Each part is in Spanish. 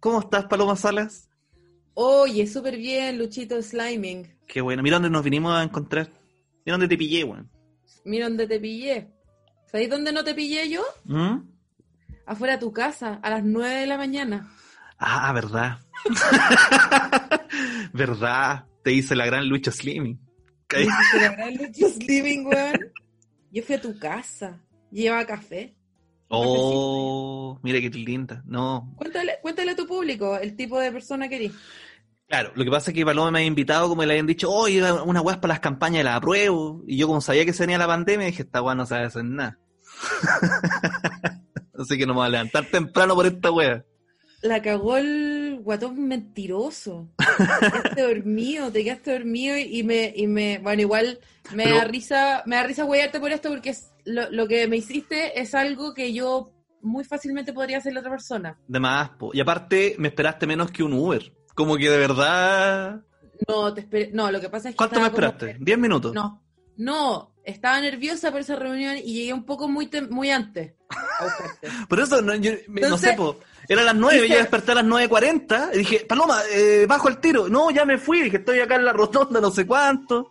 ¿Cómo estás, Paloma Salas? Oye, súper bien, Luchito Sliming. Qué bueno. Mira dónde nos vinimos a encontrar. Mira dónde te pillé, weón. Mira dónde te pillé. ¿Sabéis dónde no te pillé yo? ¿Mm? Afuera de tu casa, a las 9 de la mañana. Ah, verdad. verdad. Te hice la gran Lucho Slimming. Me hiciste la gran Lucho Sliming, weón. Yo fui a tu casa. Llevaba café. Oh, mira qué linda. No. Cuéntale, cuéntale a tu público el tipo de persona que eres. Claro, lo que pasa es que Paloma me había invitado, como le habían dicho, oye, una weá para las campañas la apruebo. Y yo, como sabía que se venía la pandemia, dije, esta weá no sabe hacer nada. Así que no me voy a levantar temprano por esta weá. La cagó el guatón mentiroso. Te quedaste dormido, te quedaste dormido y me, y me, bueno, igual me Pero- da risa, me da risa huearte por esto porque es, lo, lo que me hiciste es algo que yo muy fácilmente podría hacer la otra persona. De más, po. Y aparte, me esperaste menos que un Uber. Como que de verdad. No, te esperé, no, lo que pasa es que ¿Cuánto me estaba como esperaste? ¿Diez minutos? que- no, no, estaba nerviosa por esa reunión y llegué un poco muy, tem- muy antes. Por eso, no, yo- me- no Entonces, sé, po. Era las nueve, hice- yo desperté a las 9.40 y dije, Paloma, eh, bajo el tiro. No, ya me fui, dije, estoy acá en la rotonda, no sé cuánto.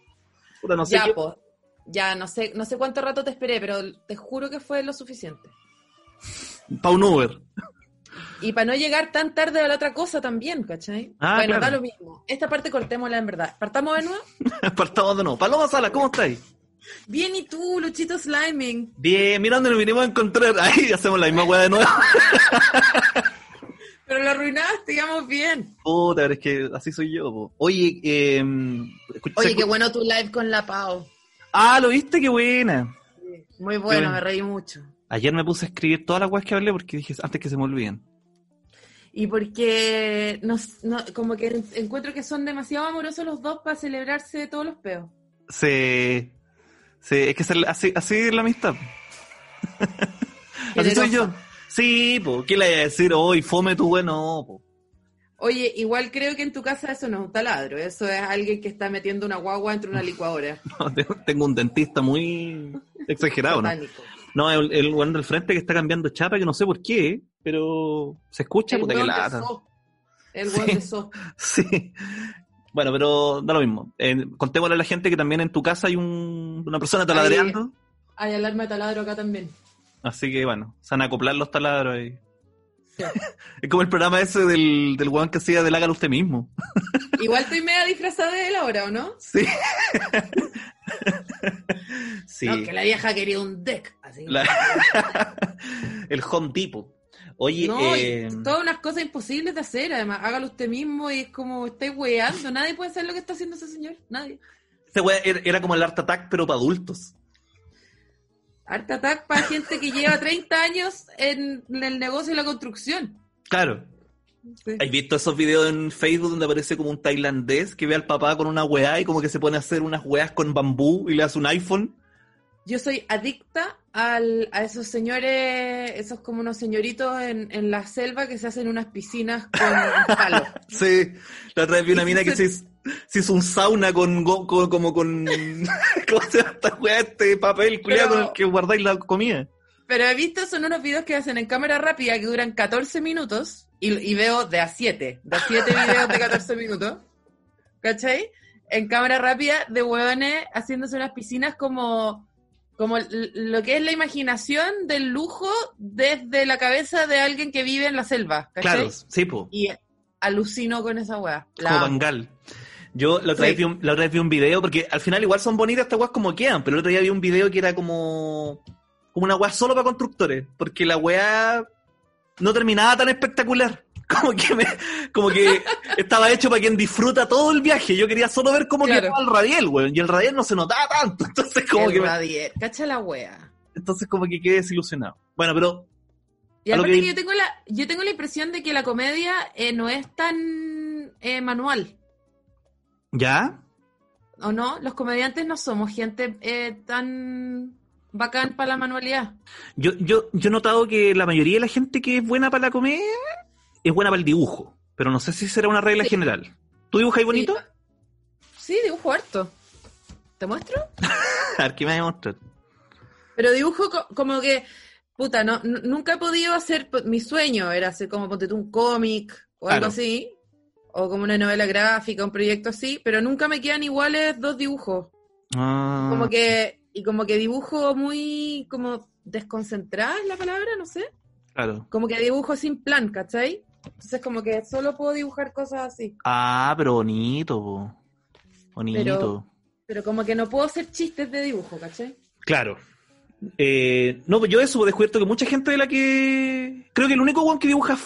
Puta, no sé ya, qué. po, ya, no sé, no sé cuánto rato te esperé, pero te juro que fue lo suficiente. Pa' un Uber. Y para no llegar tan tarde a la otra cosa también, ¿cachai? Ah, bueno, claro. da lo mismo. Esta parte cortémosla en verdad. ¿Partamos de nuevo? Partamos de nuevo. Paloma Sala, ¿cómo estáis? Bien, ¿y tú, Luchito Sliming? Bien, mira dónde nos vinimos a encontrar. Ahí hacemos la misma weá de nuevo. Pero lo arruinaste, digamos bien. Puta, pero es que así soy yo, po. Oye, eh, escucha- Oye, qué bueno tu live con la Pau. Ah, ¿lo viste? Qué buena. Muy bueno, Qué me reí mucho. Ayer me puse a escribir todas las weas que hablé porque dije, antes que se me olviden. Y porque nos, no, como que encuentro que son demasiado amorosos los dos para celebrarse de todos los peos. Se, se, es que así, así es la amistad. así soy yo. Sí, po, ¿qué le voy a decir hoy? Fome tu bueno, po. Oye, igual creo que en tu casa eso no es un taladro, eso es alguien que está metiendo una guagua entre una licuadora. No, tengo, tengo un dentista muy exagerado, ¿no? Satánico. No, el, el del frente que está cambiando chapa, que no sé por qué, pero se escucha, El puta que lata. El Sí. de So. Sí. Bueno, pero da lo mismo. Eh, contémosle a la gente que también en tu casa hay un, una persona taladreando. Hay alarma de taladro acá también. Así que bueno, se van a acoplar los taladros ahí. Sí. Es como el programa ese del, del weón que hacía del hágalo usted mismo. Igual estoy media disfrazada de él ahora, ¿o no? Sí. sí. No, que la vieja quería un deck. Así. La- el Home Depot. Oye, no, eh, todas unas cosas imposibles de hacer, además, hágalo usted mismo y es como, estáis weando, nadie puede hacer lo que está haciendo ese señor, nadie. ese weón era, como el Art Attack, pero para adultos. Art Attack para gente que lleva 30 años en, en el negocio de la construcción. Claro. Sí. ¿Has visto esos videos en Facebook donde aparece como un tailandés que ve al papá con una weá y como que se pone a hacer unas weas con bambú y le hace un iPhone? Yo soy adicta al, a esos señores, esos como unos señoritos en, en la selva que se hacen unas piscinas con palos. Sí, la otra vez vi una mina que se- hizo, se hizo un sauna con, con- como con, ¿cómo se llama esta weá? Este papel culiado con el que guardáis la comida. Pero he visto, son unos videos que hacen en cámara rápida que duran 14 minutos y, y veo de a 7, de a 7 videos de 14 minutos, ¿cachai? En cámara rápida de hueones haciéndose unas piscinas como, como lo que es la imaginación del lujo desde la cabeza de alguien que vive en la selva, ¿cachai? Claro, sí, po, Y alucino con esa hueá. Bangal. Yo la otra, Sí. vez vi un, la otra vez vi un video, porque al final igual son bonitas estas weas como quedan, pero el otro día vi un video que era como, como una wea solo para constructores, porque la wea no terminaba tan espectacular. Como que, me, como que estaba hecho para quien disfruta todo el viaje. Yo quería solo ver cómo Claro. quedaba el radiel, weón. Y el radiel no se notaba tanto. Entonces como El que me- radier. Cacha la wea. entonces como que quedé desilusionado. Bueno, pero Y aparte que- que yo tengo la, yo tengo la impresión de que la comedia eh, no es tan eh, manual, ¿ya? ¿o no? Los comediantes no somos gente eh, tan bacán para la manualidad. Yo, yo, yo he notado que la mayoría de la gente que es buena para la comedia es buena para el dibujo. Pero no sé si será una regla Sí. general. ¿Tú dibujas bonito? Sí, sí, dibujo harto. ¿Te muestro? A ver, ¿qué me mostrar? Pero dibujo co- como que, puta, no, nunca he podido hacer, mi sueño era hacer como ponte tú un cómic o algo Claro. así, o como una novela gráfica, un proyecto así, pero nunca me quedan iguales dos dibujos. Ah, Como que, y como que dibujo muy, como desconcentrada es la palabra, no sé. Claro. Como que dibujo sin plan, ¿cachai? Entonces como que solo puedo dibujar cosas así. Ah, pero bonito, po. Bonito. Pero- Pero como que no puedo hacer chistes de dibujo, ¿cachai? Claro. Eh, no, pues yo eso he descubierto que mucha gente de la que. Creo que el único one que dibuja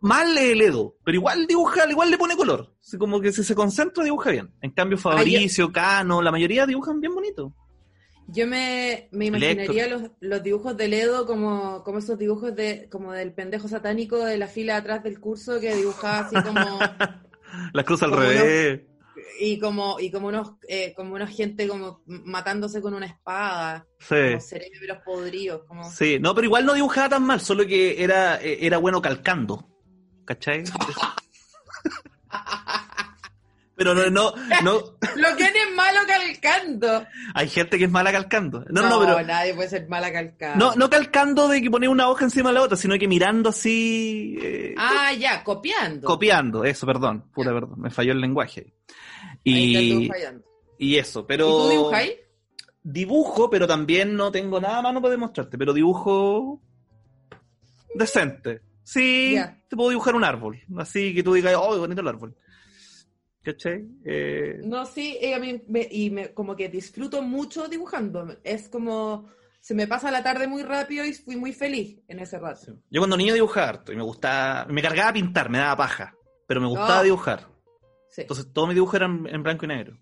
mal es el Edo, pero igual dibuja, igual le pone color. Así como que si se concentra, dibuja bien. En cambio, Fabricio, Cano, la mayoría dibujan bien bonito. Yo me, me imaginaría los, los dibujos de Ledo como, como esos dibujos de como del pendejo satánico de la fila atrás del curso que dibujaba así como Las cruza al revés. y como y como unos eh, como una gente como matándose con una espada, Sí. como cerebros podridos, como Sí, no, pero igual no dibujaba tan mal, solo que era, eh, era bueno calcando. ¿Cachai? pero no, no, no, Lo que es malo calcando. hay gente que es mala calcando. No, no, pero nadie puede ser mala calcando. no, no calcando de que poner una hoja encima de la otra, sino que mirando así, eh, Ah, ya, copiando. copiando, eso, perdón, pura verdad, me falló el lenguaje. Ahí está Y, fallando. y eso, pero ¿Y tú dibujáis? dibujo, pero también no tengo nada a mano para demostrarte, pero dibujo decente. Sí, te puedo dibujar un árbol, así que tú digas, oh, bonito el árbol. ¿Cachai? Eh, No, sí, eh, a mí me- y me, como que disfruto mucho dibujando. Es como, se me pasa la tarde muy rápido y fui muy feliz en ese rato. Yo cuando niño dibujaba harto y me gustaba, me cargaba a pintar, me daba paja, pero me gustaba Oh. dibujar. Sí. Entonces todos mis dibujos eran en blanco y negro.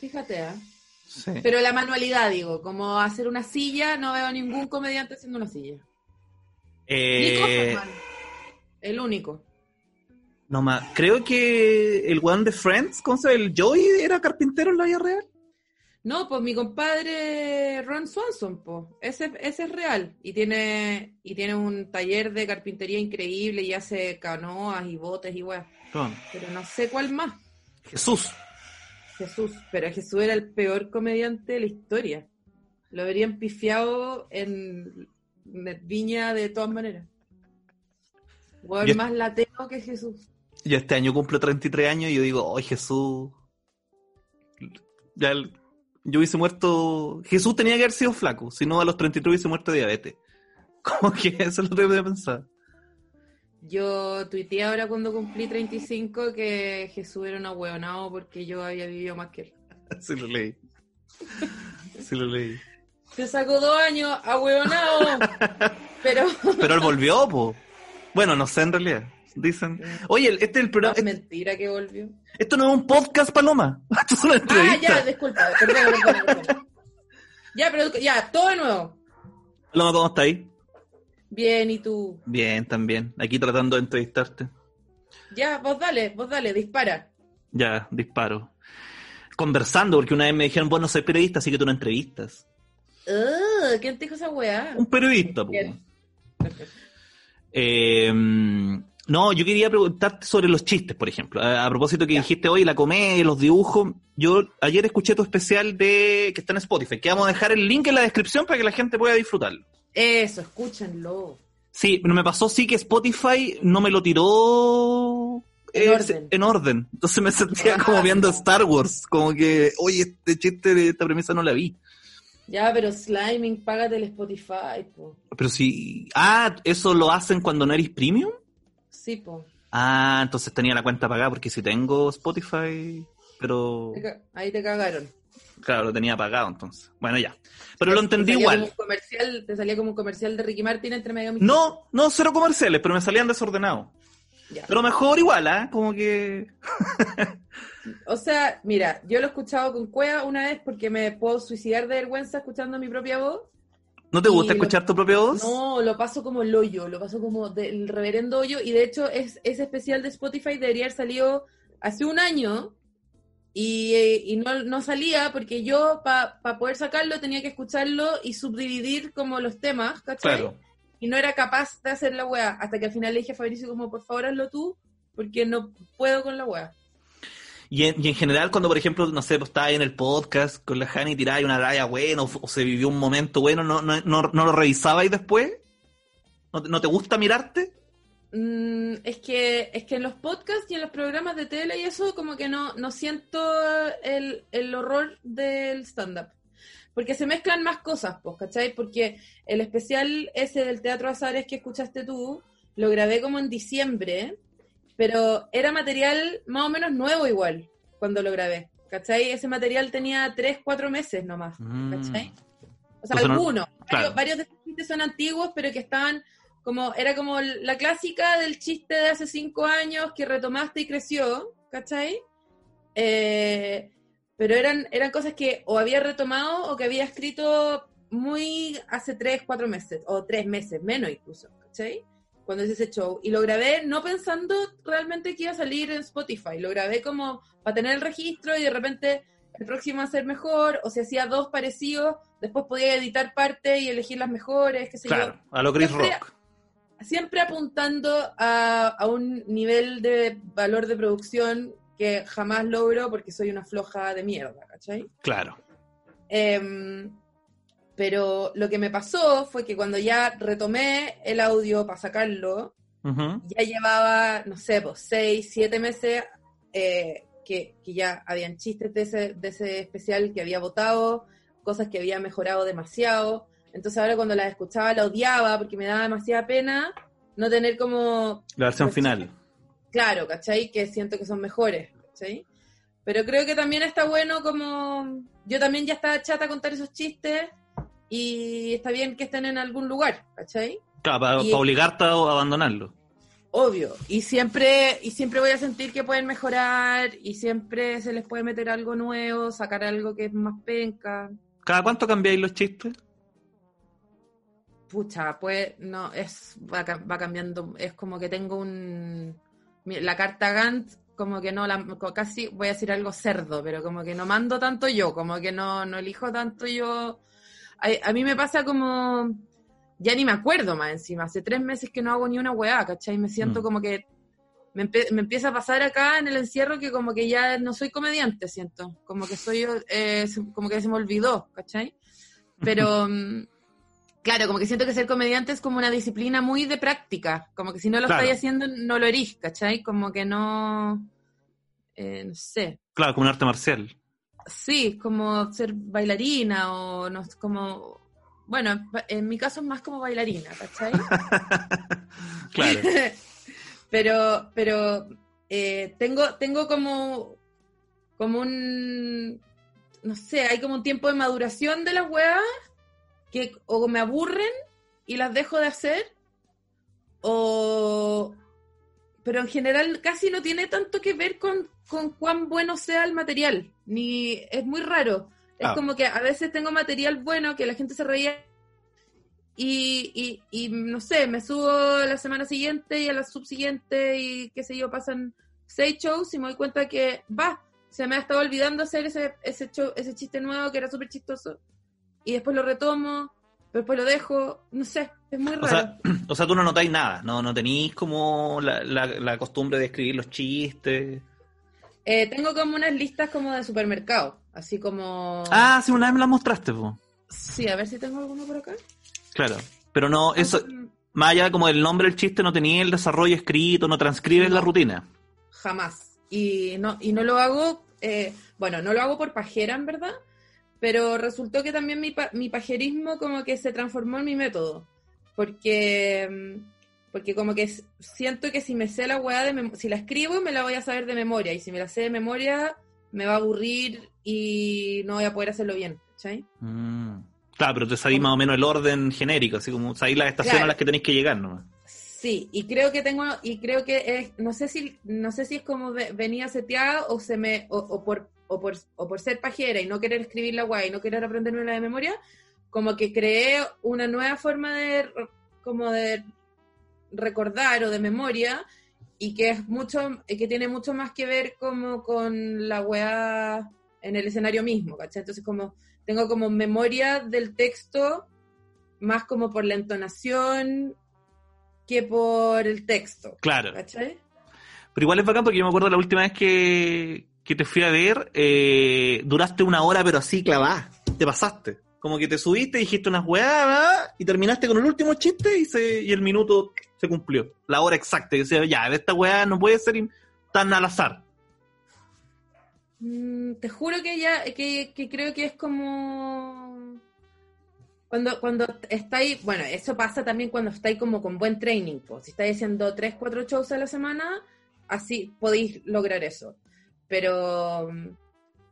Fíjate. Sí. Pero la manualidad, digo, como hacer una silla, no veo ningún comediante haciendo una silla. Eh, Nico el único. No más, creo que el one de Friends, ¿cómo se llama? El Joey era carpintero en la vida real. No, pues mi compadre Ron Swanson, pues, ese, ese es real. Y tiene, y tiene un taller de carpintería increíble y hace canoas y botes y weas. Pero no sé cuál más. Jesús. Jesús, pero Jesús era el peor comediante de la historia. Lo habrían pifiado en Viña de todas maneras. Weón más lateo que Jesús. Yo este año cumplo 33 años y yo digo, ¡ay, Jesús! Ya el- yo hubiese muerto. Jesús tenía que haber sido flaco, si no a los 33 hubiese muerto de diabetes. Como que eso es lo que voy a pensar. Yo tuiteé ahora cuando cumplí 35 que Jesús era un ahueonado porque yo había vivido más que él. Sí lo leí. Sí lo leí. Se sacó dos años, ahueonado. Pero Pero él volvió, po. Bueno, no sé en realidad. Dicen. Oye, este es el no, programa. es mentira que volvió. Esto no es un podcast, Paloma. Esto es una Ah, entrevista. ya, disculpa, perdón, perdón, perdón. Ya, pero ya, todo de nuevo. Paloma, ¿cómo está ahí? Bien, ¿y tú? Bien, también. Aquí tratando de entrevistarte. Ya, vos dale, vos dale, dispara. Ya, disparo. Conversando, porque una vez me dijeron, vos no soy periodista, así que tú no entrevistas. Uh, ¿Quién te dijo esa weá? Un periodista. Bien. Eh, no, yo quería preguntarte sobre los chistes, por ejemplo. A, a propósito que Ya. dijiste hoy, la comedia, los dibujos. Yo ayer escuché tu especial de que está en Spotify, que vamos a dejar el link en la descripción para que la gente pueda disfrutarlo. Eso, escúchenlo. Sí, pero me pasó sí que Spotify no me lo tiró En eh, orden. en orden. Entonces me sentía Ah, como viendo. Star Wars, como que, oye, este chiste de esta premisa no la vi. Ya, pero Sliming, págate el Spotify, po. Pero si, ah, eso lo hacen cuando no eres premium. Sí, po. Ah, entonces tenía la cuenta pagada porque si tengo Spotify, pero Ahí te cagaron. claro, lo tenía pagado entonces. Bueno, ya. Pero lo Te entendí igual. comercial, te salía como un comercial de Ricky Martin entre medio de No, no, cero comerciales, pero me salían desordenados. Ya. Pero mejor igual, ¿ah? Como que... O sea, mira, yo lo he escuchado con Cueva una vez porque me puedo suicidar de vergüenza escuchando mi propia voz. ¿No te gusta lo- escuchar tu propia voz? No, lo paso como el hoyo, lo paso como del reverendo hoyo. Y de hecho, es, ese especial de Spotify debería haber salido hace un año. Y, eh, y no, no salía porque yo, para poder sacarlo, tenía que escucharlo y subdividir como los temas, ¿cachai? Claro. Y no era capaz de hacer la weá. Hasta que al final le dije a Fabricio, como, por favor, hazlo tú, porque no puedo con la weá. Y en, y en general, cuando por ejemplo, no sé, pues estaba ahí en el podcast con la Hani y ahí una raya buena o, o se vivió un momento bueno, ¿no, no, no, no lo revisabais después? ¿No, ¿No te gusta mirarte? mm, es que es que en los podcasts y en los programas de tele y eso como que no, no siento el, el horror del stand-up. Porque se mezclan más cosas, pues, ¿cachai? Porque el especial ese del Teatro Azares que escuchaste tú, lo grabé como en diciembre, pero era material más o menos nuevo igual cuando lo grabé, ¿cachai? Ese material tenía tres, cuatro meses nomás, Mm. ¿cachai? O sea, Entonces no- algunos. claro. Varios, varios de esos chistes son antiguos, pero que estaban como, era como la clásica del chiste de hace cinco años que retomaste y creció, ¿cachai? Eh, pero eran, eran cosas que o había retomado o que había escrito muy hace tres, cuatro meses, o tres meses, menos incluso, ¿cachai? Cuando hice ese show. Y lo grabé no pensando realmente que iba a salir en Spotify, lo grabé como para tener el registro y de repente el próximo va a ser mejor, o si hacía dos parecidos, después podía editar parte y elegir las mejores, qué sé yo Claro, a lo Chris Siempre- Rock. siempre apuntando a, a un nivel de valor de producción que jamás logro porque soy una floja de mierda, ¿cachai? Claro. Em, pero lo que me pasó fue que cuando ya retomé el audio para sacarlo, ya llevaba, no sé, pues, seis, siete meses eh, que, que ya habían chistes de ese, de ese especial que había votado, cosas que había mejorado demasiado. Entonces ahora cuando las escuchaba la odiaba porque me daba demasiada pena no tener como, La versión Los final. claro, ¿cachai? Que siento que son mejores, ¿cachai? Pero creo que también está bueno como, yo también ya estaba chata a contar esos chistes y está bien que estén en algún lugar, ¿cachai? Claro, para obligarte a abandonarlo. Obvio, y siempre, y siempre voy a sentir que pueden mejorar, y siempre se les puede meter algo nuevo, sacar algo que es más penca. ¿Cada cuánto cambiáis los chistes? Pucha, pues no, es, va, ca- va cambiando, es como que tengo un, la carta Gantt, como que no, la, casi voy a decir algo cerdo, pero como que no mando tanto yo, como que no, no elijo tanto yo. A, a mí me pasa como, ya ni me acuerdo más encima, hace tres meses que no hago ni una weá, ¿cachai? Me siento Mm. como que me, empe- me empieza a pasar acá en el encierro que como que ya no soy comediante, siento, como que soy, eh, como que se me olvidó, ¿cachai? Pero, mm, claro, como que siento que ser comediante es como una disciplina muy de práctica, como que si no lo Claro. estáis haciendo no lo erís, ¿cachai? Como que no, eh, no sé, Claro, como un arte marcial. Sí, como ser bailarina o no como, bueno, en mi caso es más como bailarina, ¿cachai? Claro. pero, pero eh, tengo, tengo como, como un, no sé, hay como un tiempo de maduración de las weas que o me aburren y las dejo de hacer, o, pero en general casi no tiene tanto que ver con, con cuán bueno sea el material, ni es muy raro. Es Ah. como que a veces tengo material bueno que la gente se reía y, y, y no sé, me subo la semana siguiente y a la subsiguiente y qué sé yo, pasan seis shows y me doy cuenta que va, se me ha estado olvidando hacer ese, ese, show, ese chiste nuevo que era súper chistoso y después lo retomo, pero después lo dejo, no sé, es muy O raro. sea, o sea, tú no notáis nada, no, no tenéis como la, la, la costumbre de escribir los chistes. Eh, tengo como unas listas como de supermercado, así como... Ah, sí, una vez me la mostraste, po. Sí, a ver si tengo alguno por acá. Claro. Pero no, eso, Mm, más allá como del nombre del chiste, no tenía el desarrollo escrito, no transcribes No. la rutina. jamás. Y no, y no lo hago, eh, bueno, no lo hago por pajera, en verdad, pero resultó que también mi, mi pajerismo como que se transformó en mi método. Porque, mm, porque como que siento que si me sé la weá de si la escribo, me la voy a saber de memoria. Y si me la sé de memoria, me va a aburrir y no voy a poder hacerlo bien. ¿cachai? Mm. Claro, pero te sabéis más o menos el orden genérico, así como sabéis las estaciones Claro. a las que tenéis que llegar, ¿no? Sí, y creo que tengo, y creo que es, no sé si, no sé si es como ve- venía seteada o se me, o, o por, o por, o por ser pajera y no querer escribir la guay y no querer aprenderme la de memoria, como que creé una nueva forma de, como de recordar o de memoria y que es mucho, que tiene mucho más que ver como con la weá en el escenario mismo, ¿cachai? Entonces como, tengo como memoria del texto más como por la entonación que por el texto, Claro. ¿cachai? Pero igual es bacán porque yo me acuerdo la última vez que, que te fui a ver, eh, duraste una hora, pero así clavada. Te pasaste. Como que te subiste, dijiste unas weá y terminaste con el último chiste y, se, y el minuto se cumplió. La hora exacta. Y decía, ya, esta weá no puede ser tan al azar. Mm, te juro que ya, que, que creo que es como cuando, cuando estáis, bueno, eso pasa también cuando estáis como con buen training, pues. si estáis haciendo 3, 4 shows a la semana, así podéis lograr eso. Pero,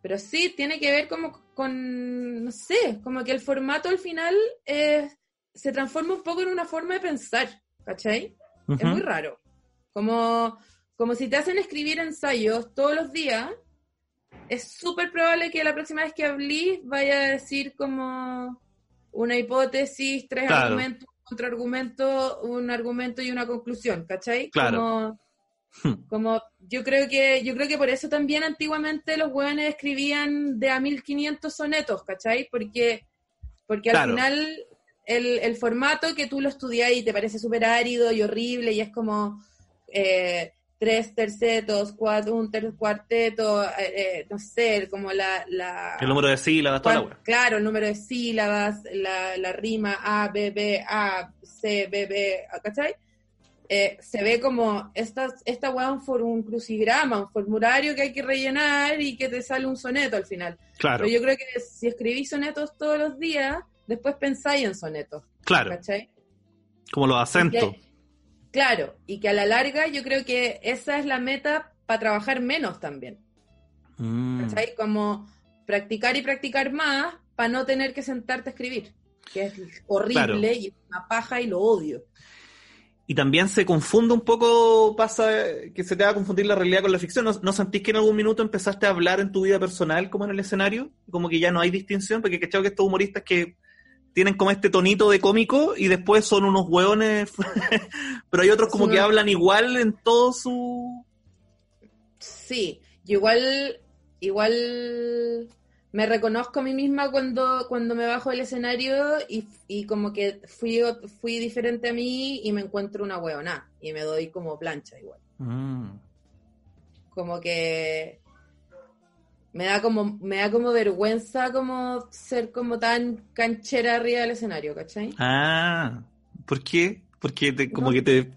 pero sí, tiene que ver como con, no sé, como que el formato al final se transforma un poco en una forma de pensar, ¿cachai? Es muy raro. Como, como si te hacen escribir ensayos todos los días, es súper probable que la próxima vez que hablís vaya a decir como una hipótesis, tres argumentos, un contraargumento, un argumento y una conclusión, ¿cachai? Claro. Como, como, yo creo que yo creo que por eso también antiguamente los hueones escribían de a 1500 sonetos, ¿cachai? Porque, porque al final el, el, formato que tú lo estudias y te parece súper árido y horrible y es como... Eh, tres tercetos, cuatro, un ter cuarteto, eh, eh, no sé, como la, la... El número de sílabas, toda la Claro, el número de sílabas, la, la rima A, B, B, A, C, B, B, ¿cachai? Eh, se ve como esta, esta weá un, un crucigrama, un formulario que hay que rellenar y que te sale un soneto al final. Claro. Pero yo creo que si escribís sonetos todos los días, después pensáis en sonetos. Claro. ¿Cachai? Como los acentos. Claro, y que a la larga yo creo que esa es la meta para trabajar menos también. Mm. ¿Cachai? Como practicar y practicar más para no tener que sentarte a escribir, que es horrible y es una paja y lo odio. Y también se confunde un poco, pasa que se te va a confundir la realidad con la ficción. ¿No, sentís que en algún minuto empezaste a hablar en tu vida personal como en el escenario? Como que ya no hay distinción, porque creo que estos humoristas que tienen como este tonito de cómico y después son unos hueones, pero hay otros como que hablan igual en todo su... Sí, igual, igual me reconozco a mí misma cuando, cuando me bajo del escenario y, y como que fui, fui diferente a mí y me encuentro una hueona y me doy como plancha igual. Mm. Como que me da como, me da como vergüenza como ser como tan canchera arriba del escenario, ¿cachai? Ah, ¿por qué? Porque te, como que te...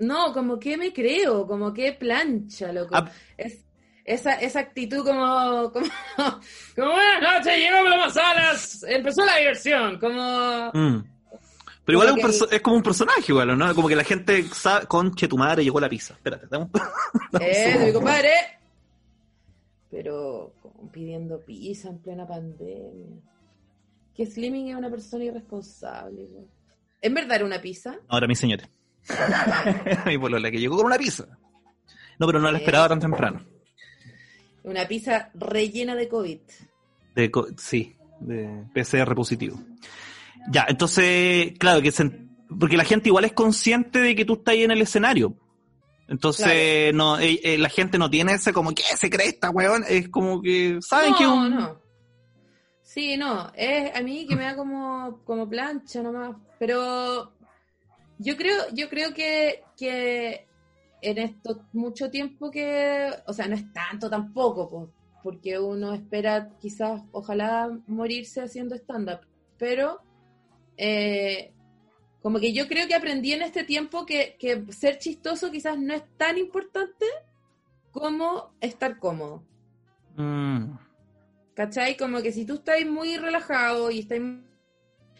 No, como que me creo, como que plancha, loco. Ah. Es, esa, esa actitud como, como, como buenas noches, llegamos las manzanas, empezó la diversión, como... Mm. Pero igual es, es, como un personaje igual, ¿no? Como que la gente sabe, conche tu madre, llegó la pizza. Espérate, dame Eh, mi compadre pero pidiendo pizza en plena pandemia. Que Slimming es una persona irresponsable. ¿En verdad era una pizza? Ahora mi señora. mi polola que llegó con una pizza. No, pero no la esperaba tan temprano. Una pizza rellena de COVID. De, sí, de PCR positivo. Ya, entonces, claro, que porque la gente igual es consciente de que tú estás ahí en el escenario. Entonces, no, eh, eh, la gente no tiene ese como, ¿qué se cree esta weón? Es como que, ¿saben que un... No, Sí, no, es a mí que me da como, como plancha nomás. Pero yo creo, yo creo que, que en esto mucho tiempo que, o sea, no es tanto tampoco, porque uno espera quizás, ojalá morirse haciendo stand-up, pero eh, como que yo creo que aprendí en este tiempo que, ser chistoso quizás no es tan importante como estar cómodo. Mm. ¿Cachai? Como que si tú estás muy relajado y estás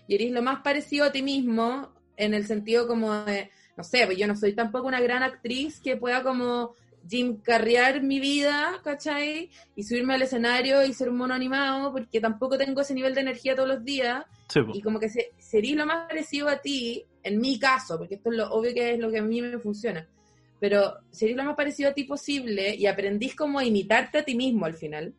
y eres lo más parecido a ti mismo, en el sentido como de, no sé, pues yo no soy tampoco una gran actriz que pueda como Jim carrear mi vida, ¿cachai? Y subirme al escenario y ser un mono animado, porque tampoco tengo ese nivel de energía todos los días. y como que se, sería lo más parecido a ti, en mi caso, porque esto es lo obvio que es lo que a mí me funciona, pero sería lo más parecido a ti posible y aprendís como a imitarte a ti mismo al final.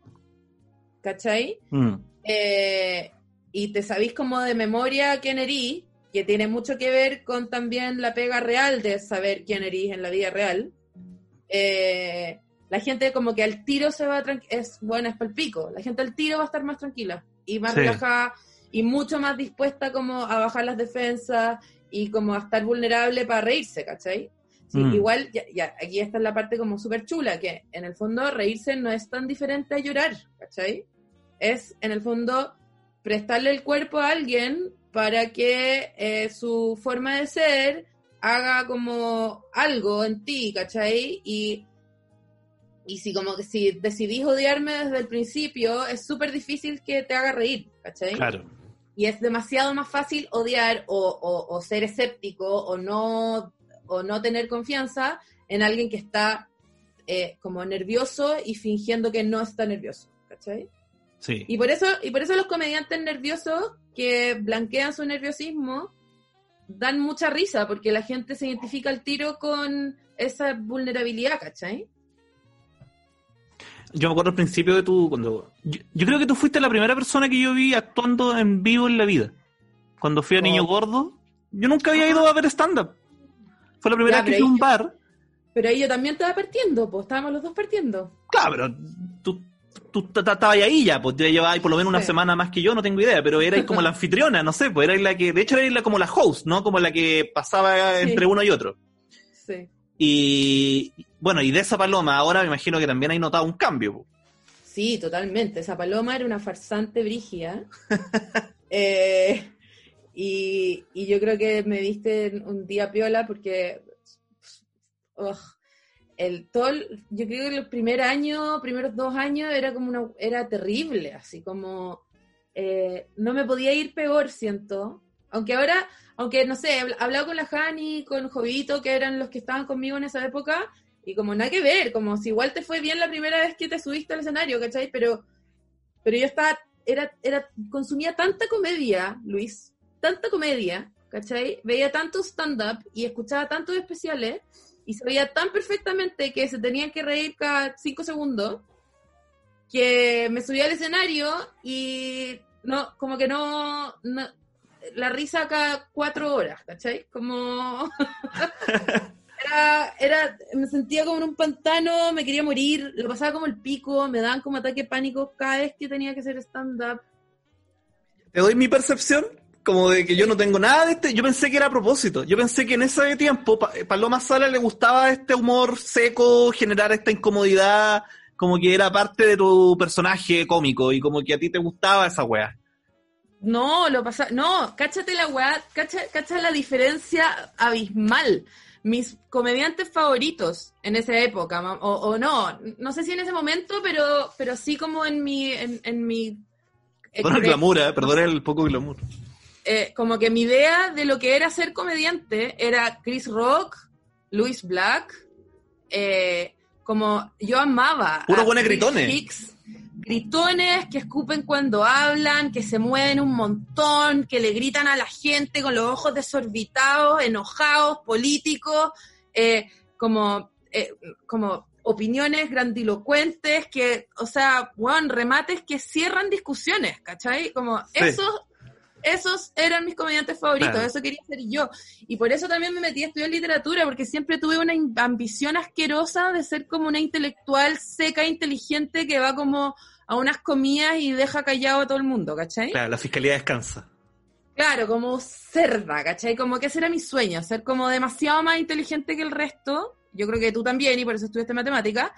¿Cachai? Mm. Eh, y te sabís como de memoria quién eres, que tiene mucho que ver con también la pega real de saber quién eres en la vida real eh, la gente como que al tiro se va es bueno, es palpico, la gente al tiro va a estar más tranquila y más relajada y mucho más dispuesta como a bajar las defensas y como a estar vulnerable para reírse, ¿cachai? Mm. Igual, ya, aquí está la parte como súper chula, que en el fondo reírse no es tan diferente a llorar, ¿cachai? Es en el fondo prestarle el cuerpo a alguien para que eh, su forma de ser haga como algo en ti, ¿cachai? Y, y si como que si decidís odiarme desde el principio, es súper difícil que te haga reír, ¿cachai? Claro. Y es demasiado más fácil odiar o, o- o ser escéptico o no, o no tener confianza en alguien que está eh, como nervioso y fingiendo que no está nervioso, ¿cachai? Sí. Y por eso, y por eso los comediantes nerviosos que blanquean su nerviosismo dan mucha risa, porque la gente se identifica al tiro con esa vulnerabilidad, ¿cachai? Yo me acuerdo al principio de tu. Cuando, yo, yo creo que tú fuiste la primera persona que yo vi actuando en vivo en la vida. Cuando fui a Niño Oh. Gordo, yo nunca había ido a ver stand-up. Fue la primera Ya, vez que fui a un bar. Pero ahí yo también estaba partiendo, pues estábamos los dos partiendo. Claro, pero tú, tú estabas ahí ya, pues te llevabas por lo menos una Sí. semana más que yo, no tengo idea, pero erais como la anfitriona, no sé, pues erais la que, de hecho erais la, como la host, ¿no? Como la que pasaba Sí. entre uno y otro. Sí. Y bueno, y de esa paloma ahora me imagino que también hay notado un cambio. pues. Sí, totalmente. Esa paloma era una farsante brigia. Eh, y, y yo creo que me viste un día piola porque el todo yo creo que el primer año, primeros dos años era como una, era terrible, así como eh, no me podía ir peor, siento. Aunque ahora, aunque no sé, he habl- hablado con la Jani, con Jovito, que eran los que estaban conmigo en esa época, y como nada que ver, como si igual te fue bien la primera vez que te subiste al escenario, ¿cachai? Pero, pero yo estaba, era, era, consumía tanta comedia, Luis, tanta comedia, ¿cachai? Veía tanto stand-up y escuchaba tantos especiales y sabía tan perfectamente que se tenían que reír cada cinco segundos que me subía al escenario y no, como que no, no la risa cada cuatro horas, ¿cachai? Como era, era, me sentía como en un pantano, me quería morir, lo pasaba como el pico, me daban como ataque de pánico cada vez que tenía que hacer stand-up. Te doy mi percepción, como de que yo no tengo nada de este. Yo pensé que era a propósito. Yo pensé que en ese tiempo Pa- Paloma Sala le gustaba este humor seco, generar esta incomodidad, como que era parte de tu personaje cómico y como que a ti te gustaba esa wea. No, lo pasa, no, cáchate la weá, cacha, cacha la diferencia abismal. Mis comediantes favoritos en esa época, o, o no, no sé si en ese momento, pero, pero sí como en mi, en, en mi Perdón el eh, glamour, eh, perdón el poco glamour. Eh, como que mi idea de lo que era ser comediante era Chris Rock, Louis Black, eh, como yo amaba. Puros a buenos gritones. Hicks, gritones que escupen cuando hablan, que se mueven un montón, que le gritan a la gente con los ojos desorbitados, enojados, políticos, eh, como, como opiniones grandilocuentes, que, o sea, weón, remates que cierran discusiones, ¿cachai? Como Sí. esos, esos eran mis comediantes favoritos, Claro. eso quería ser yo. Y por eso también me metí a estudiar literatura, porque siempre tuve una ambición asquerosa de ser como una intelectual seca, inteligente, que va como a unas comidas y deja callado a todo el mundo, ¿cachai? Claro, la fiscalía descansa. Claro, como cerda, ¿cachai? Como que ese era mi sueño, ser como demasiado más inteligente que el resto. Yo creo que tú también, y por eso estudiaste matemática.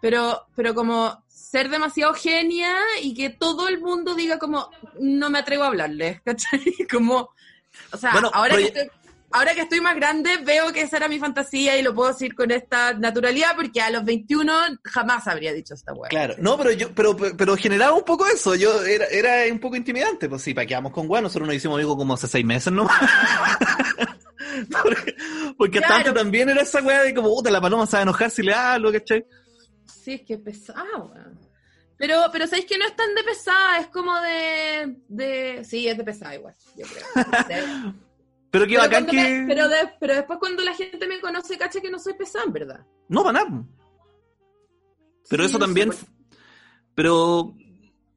Pero, pero como ser demasiado genia y que todo el mundo diga como, no me atrevo a hablarle, ¿cachai? Como, o sea, Bueno, ahora, que estoy, ahora que estoy más grande veo que esa era mi fantasía y lo puedo decir con esta naturalidad porque a los 21 jamás habría dicho esta weá. Claro, no, pero yo, pero, pero generaba un poco eso, yo era, era un poco intimidante, pues sí, para quedamos con Juan, nosotros nos hicimos amigos como hace seis meses nomás. porque porque Claro. tanto también era esa weá de como, puta, la paloma a enojar si le hablo, ¿cachai? Sí, es que es pesado, weón. Pero, pero sabéis que no es tan de pesada, es como de, de... Sí, es de pesada igual, yo creo. Pero qué bacán que... me- pero, de- pero después cuando la gente me conoce, cacha que no soy pesada, en verdad. No, para nada. Pero Sí, eso no sé también... por- Pero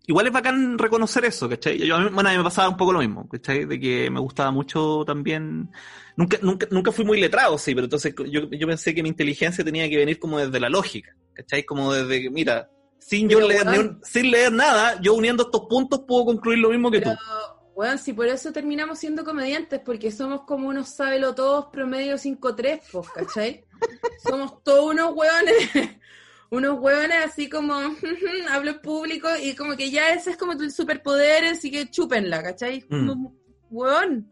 igual es bacán reconocer eso, ¿cachai? Yo, a mí, bueno, a mí me pasaba un poco lo mismo, ¿cachai? De que me gustaba mucho también... Nunca, nunca, nunca fui muy letrado, sí, pero entonces yo, yo pensé que mi inteligencia tenía que venir como desde la lógica, ¿cachai? Como desde que, mira, sin yo leer, sin leer nada, yo uniendo estos puntos puedo concluir lo mismo que Pero, tú. bueno, si por eso terminamos siendo comediantes, porque somos como unos sábelo todos promedio 5-3, pues, ¿cachai? somos todos unos hueones, unos hueones así como, hablo en público y como que ya ese es como tu superpoder, así que chúpenla, ¿cachai? Mm. Como, hueón.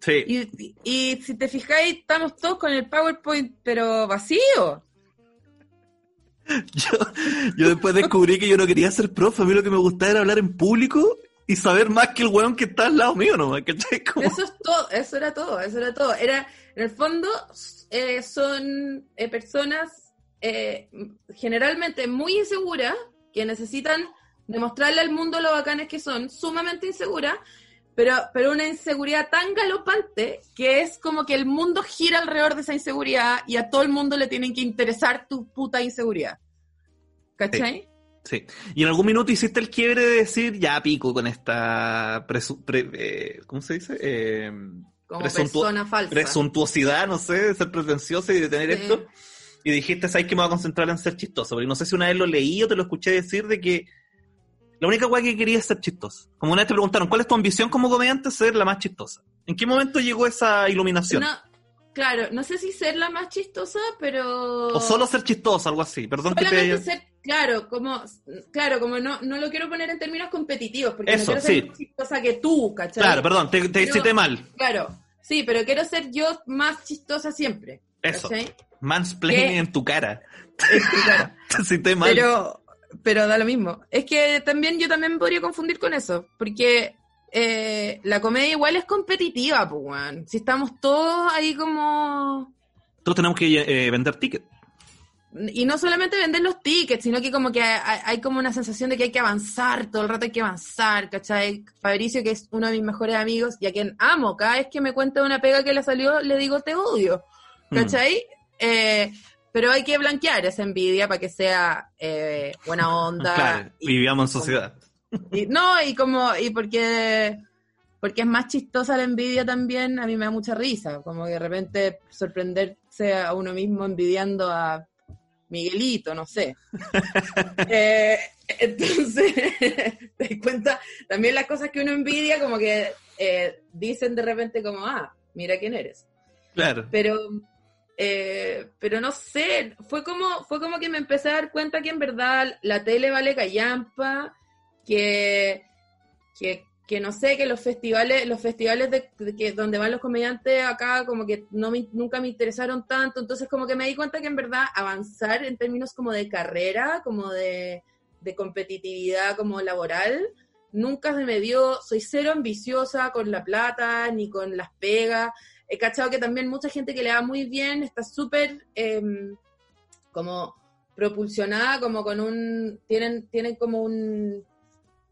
Sí. Y, y- y si te fijáis, estamos todos con el PowerPoint, pero vacío. Yo, yo después descubrí que yo no quería ser profe, a mí lo que me gustaba era hablar en público y saber más que el weón que está al lado mío nomás. Como- Eso es todo, eso era todo, eso era todo. Era, en el fondo, eh, son eh, personas eh, generalmente muy inseguras que necesitan demostrarle al mundo lo bacanes que son, sumamente inseguras, pero, pero una inseguridad tan galopante que es como que el mundo gira alrededor de esa inseguridad y a todo el mundo le tienen que interesar tu puta inseguridad. ¿Cachai? Sí. Y en algún minuto hiciste el quiebre de decir, ya pico con esta presu- pre- eh, ¿cómo se dice? Eh, Como persona falsa. presuntuosidad, no sé, de ser pretencioso y de tener Sí. esto. Y dijiste, ¿sabes que me voy a concentrar en ser chistoso? Porque no sé si una vez lo leí o te lo escuché decir de que la única weá que quería es ser chistoso. Como una vez te preguntaron, ¿cuál es tu ambición como comediante? Ser la más chistosa. ¿En qué momento llegó esa iluminación? No, claro, no sé si ser la más chistosa, pero... O solo ser chistoso, algo así. Perdón que te... ser, claro, como, claro, como no, no lo quiero poner en términos competitivos, porque Eso, no quiero ser sí. más chistosa que tú, ¿cachai? Claro, perdón, te, te cité mal. Claro, sí, pero quiero ser yo más chistosa siempre. Eso. ¿cachai? Mansplaining ¿Qué? en tu cara. Te cité mal. Pero, pero da lo mismo. Es que también yo también me podría confundir con eso, porque eh, la comedia igual es competitiva, pues. Si estamos todos ahí como... Nosotros tenemos que eh, vender tickets. Y no solamente vender los tickets, sino que como que hay, hay como una sensación de que hay que avanzar, todo el rato hay que avanzar, ¿cachai? Fabricio, que es uno de mis mejores amigos y a quien amo, cada vez que me cuenta una pega que le salió, le digo te odio, Mm. ¿cachai? Eh, pero hay que blanquear esa envidia para que sea eh, buena onda. Claro, y vivamos en sociedad. Y- no, y como, y porque, porque es más chistosa la envidia también, a mí me da mucha risa, como que de repente sorprenderse a uno mismo envidiando a Miguelito, no sé. Eh, entonces, te das cuenta, también las cosas que uno envidia, como que eh, dicen de repente como, ah, mira quién eres Claro. pero eh, pero no sé, fue como fue como que me empecé a dar cuenta que en verdad la tele vale callampa, que que, que no sé, que los festivales los festivales de, que donde van los comediantes acá como que no me- nunca me interesaron tanto, entonces como que me di cuenta que en verdad avanzar en términos como de carrera, como de, competitividad como laboral, nunca se me dio, soy cero ambiciosa con la plata ni con las pegas, he cachado que también mucha gente que le va muy bien está súper em, como propulsionada, como con un, tienen, tienen como un,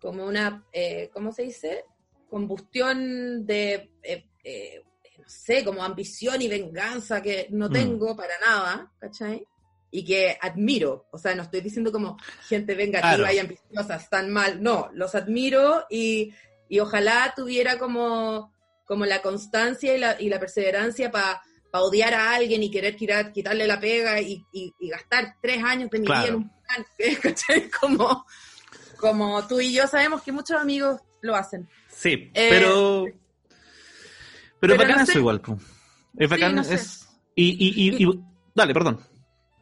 como una, eh, ¿cómo se dice? Combustión de, eh, eh, no sé, como ambición y venganza que no Mm. tengo para nada, ¿cachai? Y que admiro, o sea, no estoy diciendo como gente vengativa Claro. y ambiciosa, están mal, no, los admiro y, y ojalá tuviera como, como la constancia y la, y la perseverancia para odiar a alguien y querer tirar, quitarle la pega y, y- y gastar tres años de mi vida en un plan, ¿cachai? Como, como tú y yo sabemos que muchos amigos lo hacen. Sí, Eh, pero. Pero, es pero bacán no eso sé. igual, po. Es bacán. no sé. es... Y, y, y, y- Dale, perdón.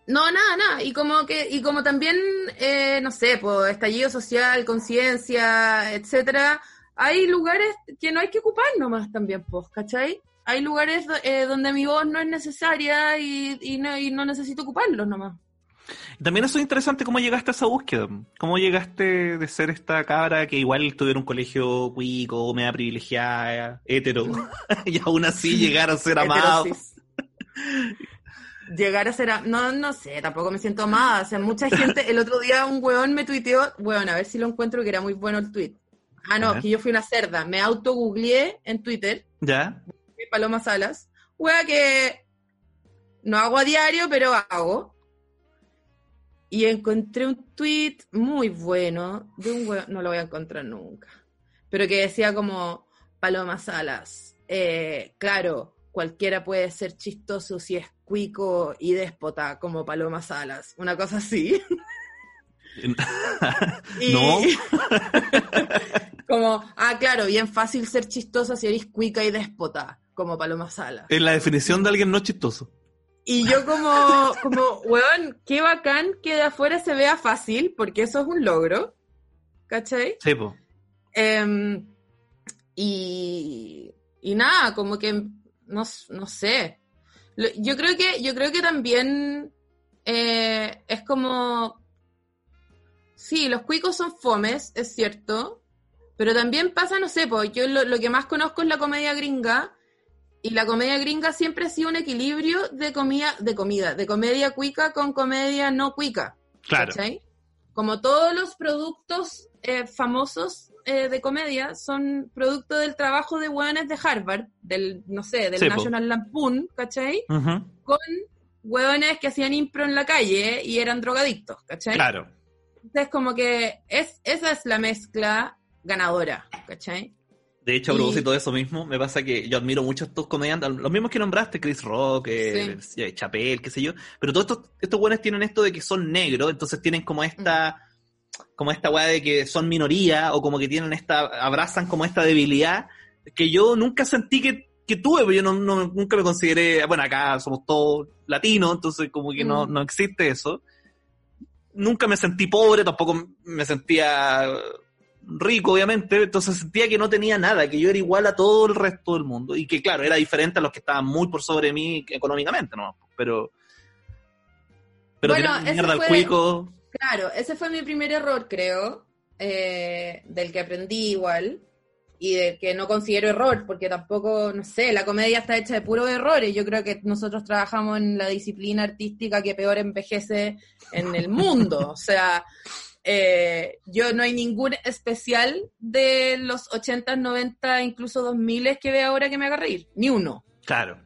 No, nada, nada. Y como que, y como también, eh, no sé, pues, estallido social, conciencia, etcétera, hay lugares que no hay que ocupar nomás también, pues, ¿cachai? Hay lugares eh, donde mi voz no es necesaria y, y no, y no necesito ocuparlos nomás. También eso es interesante cómo llegaste a esa búsqueda. ¿Cómo llegaste de ser esta cabra que igual tuviera un colegio cuico, media privilegiada, hetero, y aún así llegar a ser amado? Llegar a ser, a- no, no sé, tampoco me siento amada. O sea, mucha gente, el otro día un weón me tuiteó, weón, a ver si lo encuentro, que era muy bueno el tweet. Ah, no, que yo fui una cerda. Me auto-googleé en Twitter, ¿Ya? Paloma Salas. Wea que no hago a diario, pero hago. Y encontré un tweet muy bueno de un no lo voy a encontrar nunca, pero que decía como, Paloma Salas, eh, claro, cualquiera puede ser chistoso si es cuico y déspota como Paloma Salas, una cosa así. Y- No. como, ah, claro, bien fácil ser chistosa si eres cuica y déspota, como Paloma Salas. Es la definición de alguien no chistoso. Y yo como, como, weón, qué bacán que de afuera se vea fácil, porque eso es un logro. ¿Cachai? Sí, po. Em, y, y nada, como que no, no sé. Yo creo que, yo creo que también eh, es como. Sí, los cuicos son fomes, es cierto. Pero también pasa, no sé, pues yo lo, lo que más conozco es la comedia gringa. Y la comedia gringa siempre ha sido un equilibrio de comida, de comida, de comedia cuica con comedia no cuica. Claro. ¿cachai? Como todos los productos eh, famosos eh, de comedia son producto del trabajo de hueones de Harvard, del, no sé, del Sí, po. National Lampoon, ¿cachai? Ujú, Con hueones que hacían impro en la calle y eran drogadictos, ¿cachai? Claro. Entonces como que es, esa es la mezcla ganadora, ¿cachai? De hecho, a Y- propósito de eso mismo, me pasa que yo admiro mucho a estos comediantes, los mismos que nombraste, Chris Rock, eh, eh, Chappelle, qué sé yo, pero todos estos, estos buenos tienen esto de que son negros, entonces tienen como esta, como esta weá de que son minoría, o como que tienen esta, abrazan como esta debilidad, que yo nunca sentí que, que tuve, porque yo no, no- nunca me consideré, bueno, acá somos todos latinos, entonces como que no, Mm. no existe eso. Nunca me sentí pobre, tampoco me sentía rico, obviamente, entonces sentía que no tenía nada, que yo era igual a todo el resto del mundo y que, claro, era diferente a los que estaban muy por sobre mí económicamente, ¿no? Pero. Pero Bueno, ese mierda al fue- cuico. Claro, ese fue mi primer error, creo, eh, del que aprendí igual, y del que no considero error, porque tampoco, no sé, la comedia está hecha de puros errores. Yo creo que nosotros trabajamos en la disciplina artística que peor envejece en el mundo. O sea, eh, yo no hay ningún especial de los 80, 90, incluso 2000 que vea ahora que me haga reír. Ni uno. Claro.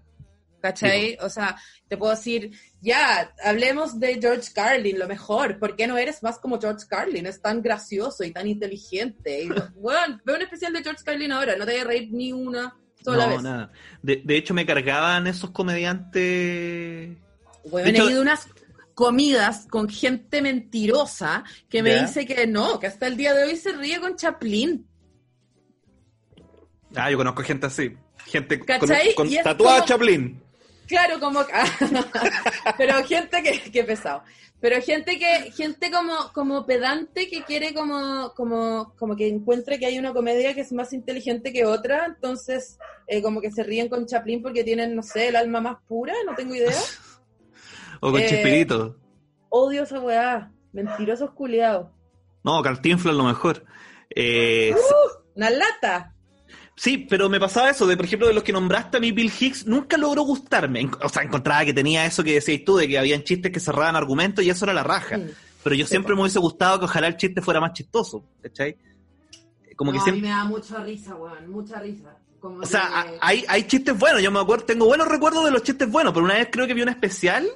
¿Cachai? O sea, te puedo decir, ya, hablemos de George Carlin, lo mejor. ¿Por qué no eres más como George Carlin? Es tan gracioso y tan inteligente. Y, bueno, veo un especial de George Carlin ahora, no te voy a reír ni una sola no, vez. nada. De, de hecho, me cargaban esos comediantes. Bueno, De hecho- he ido unas comidas con gente mentirosa que me dice que no, que hasta el día de hoy se ríe con Chaplin. Ah, yo conozco gente así. Gente con, ¿Cachai? con tatuada como- Chaplin. Claro, como pero gente que, que pesado. Pero gente que, gente como, como pedante que quiere como, como, como que encuentre que hay una comedia que es más inteligente que otra, entonces eh, como que se ríen con Chaplin porque tienen, no sé, el alma más pura, no tengo idea. O con Eh, Chispirito. Odio esa weá, mentirosos culiados. No, Cantinflas lo mejor. Eh, Una lata. Sí, pero me pasaba eso, de por ejemplo, de los que nombraste a mí, Bill Hicks, nunca logró gustarme. O sea, encontraba que tenía eso que decías tú, de que habían chistes que cerraban argumentos y eso era la raja. Pero yo siempre me hubiese gustado que ojalá el chiste fuera más chistoso, ¿cachai? Como que No, a mí siempre... me da mucha risa, weón, mucha risa. Como O sea, que- hay, hay chistes buenos, yo me acuerdo, tengo buenos recuerdos de los chistes buenos, pero una vez creo que vi un especial,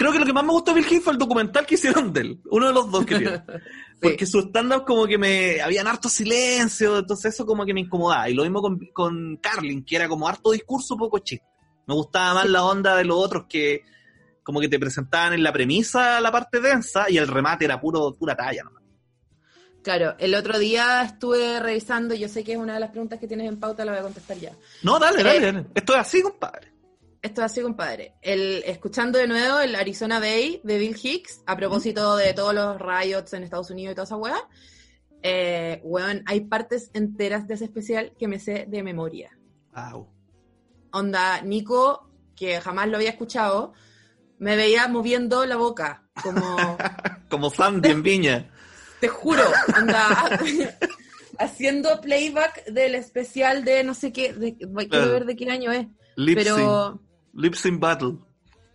creo que lo que más me gustó de Bill Hicks fue el documental que hicieron de él, uno de los dos que vieron. Porque su stand-up como que me... Habían harto silencio, entonces eso como que me incomodaba. Y lo mismo con, con Carlin, que era como harto discurso, poco chiste. Me gustaba más la onda de los otros que como que te presentaban en la premisa la parte densa y el remate era puro pura talla. ¿no? Claro, el otro día estuve revisando, yo sé que es una de las preguntas que tienes en pauta, la voy a contestar ya. No, dale, Eh, dale, dale. Esto es así, compadre. Esto es así, compadre. El, escuchando de nuevo el Arizona Bay de Bill Hicks, a propósito de todos los riots en Estados Unidos y toda esa weá, eh, weón, hay partes enteras de ese especial que me sé de memoria. Au. Onda, Nico, que jamás lo había escuchado, me veía moviendo la boca, como, Como Sandy en Viña. te juro, onda, haciendo playback del especial de no sé qué, de, quiero ver de qué año es, Lip pero... sync. Lip sync battle.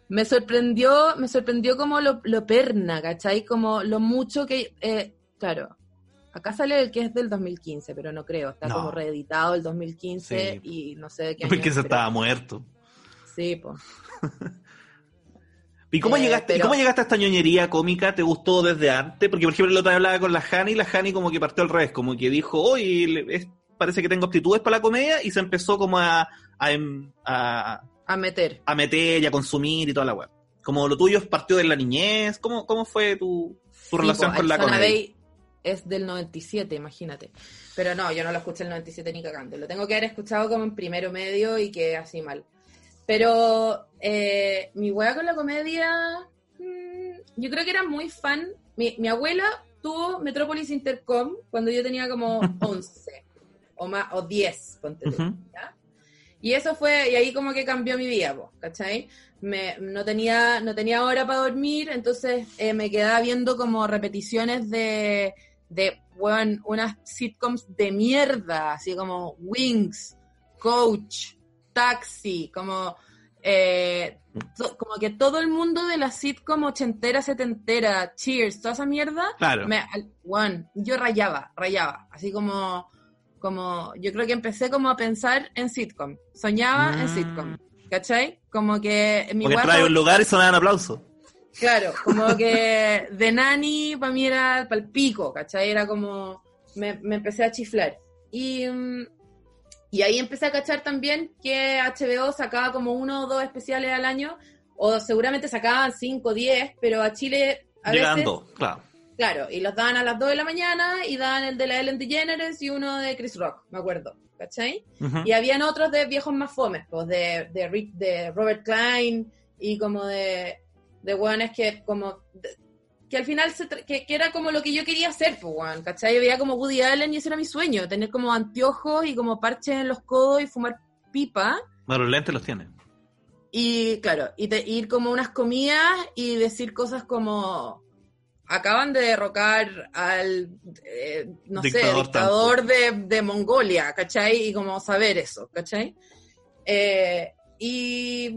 Me sorprendió, me sorprendió como lo, lo perna, ¿cachai? Como lo mucho que, eh, claro, acá sale el que es del 2015, pero no creo, está No. como reeditado el 2015 Sí. y no sé de qué año Porque es, se pero- estaba muerto. Sí, pues. ¿Y cómo, Eh, llegaste, ¿y cómo llegaste a esta ñoñería cómica? ¿Te gustó desde antes? Porque, por ejemplo, el otro día hablaba con la Hani y la Hani como que partió al revés, como que dijo, oye, parece que tengo aptitudes para la comedia y se empezó como a, a, em- a- A meter. a meter y a consumir y toda la web. Como lo tuyo partió de la niñez, ¿cómo, cómo fue tu, tu relación Sí, po, con la comedia? Bay es del 97, imagínate. Pero no, yo no lo escuché el 97 ni cagando. Lo tengo que haber escuchado como en primero medio y que así mal. Pero eh, mi wea con la comedia, mm, yo creo que era muy fan. Mi, mi abuela tuvo Metropolis Intercom cuando yo tenía como 11 o más o 10, ponte tú, Ujú. ¿ya? Y eso fue, y ahí como que cambió mi vida, po, ¿cachai? Me, no, tenía, no tenía hora para dormir, entonces eh, me quedaba viendo como repeticiones de, de weón, unas sitcoms de mierda, así como Wings, Coach, Taxi, como, eh, to- como que todo el mundo de la sitcom ochentera, setentera, Cheers, toda esa mierda, Claro. me, weón, yo rayaba, rayaba, así como, como, yo creo que empecé como a pensar en sitcom, soñaba en Mm. sitcom, ¿cachai? Como que en mi Porque a un lugar y sonaban aplausos. Claro, como que de Nani para mí era pal pico, ¿cachai? Era como, me, me empecé a chiflar. Y, mm, y ahí empecé a cachar también que HBO sacaba como uno o dos especiales al año, o seguramente sacaban cinco o diez, pero a Chile a Llegaban veces, claro. Claro, y los daban a las dos de la mañana y daban el de la Ellen DeGeneres y uno de Chris Rock, me acuerdo, ¿cachai? Ujú. Y habían otros de viejos más fomes, pues de, de, Rick- de Robert Klein y como de, de weones que como de- que al final se que, que era como lo que yo quería hacer, pues weón, ¿cachai? Yo veía como Woody Allen y ese era mi sueño, tener como anteojos y como parches en los codos y fumar pipa. Bueno, los lentes los tiene. Y claro, y te- ir como unas comidas y decir cosas como acaban de derrocar al eh, no Dictador sé, dictador de, de Mongolia, ¿cachai? Y como saber eso, ¿cachai? Eh, y,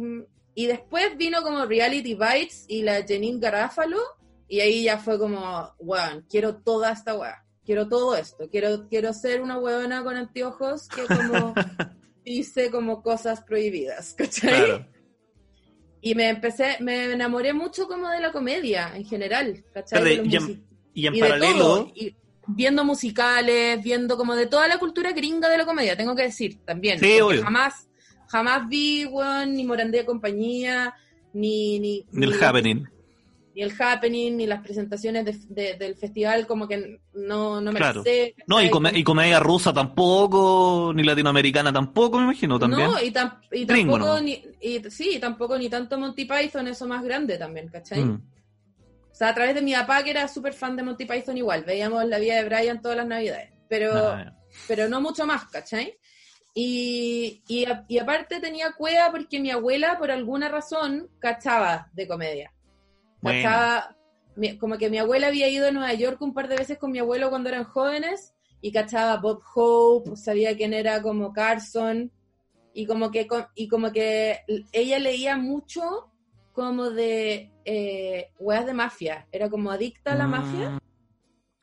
y después vino como Reality Bites y la Janine Garafalo, y ahí ya fue como, weón, quiero toda esta weá, quiero todo esto, quiero, quiero ser una weona con anteojos que como dice como cosas prohibidas, ¿cachai? Claro. Y me empecé, me enamoré mucho como de la comedia en general, ¿cachai? Y en- musi- Y en y de paralelo, todo, y viendo musicales, viendo como de toda la cultura gringa de la comedia, tengo que decir también. Sí, obvio. Jamás, jamás vi, weón, ni Morandé de Compañía, ni, ni, ni el ni- happening. Ni el happening, ni las presentaciones de- de- del festival, como que no, no me Claro. sé. No, y, y comedia rusa tampoco, ni latinoamericana tampoco, me imagino, también. No, y, tam- y tampoco, ¿no? ni, y, sí, tampoco ni tanto Monty Python, eso más grande también, ¿cachai? Mm. O sea, a través de mi papá, que era súper fan de Monty Python igual, veíamos la vida de Brian todas las navidades, pero, Ah, pero no mucho más, ¿cachai? Y, y, y aparte tenía cueva porque mi abuela, por alguna razón, cachaba de comedia. Bueno. Mi- como que mi abuela había ido a Nueva York un par de veces con mi abuelo cuando eran jóvenes y cachaba Bob Hope, sabía quién era como Carson y como que y como que ella leía mucho como de eh, weas de mafia, era como adicta a la Mm, mafia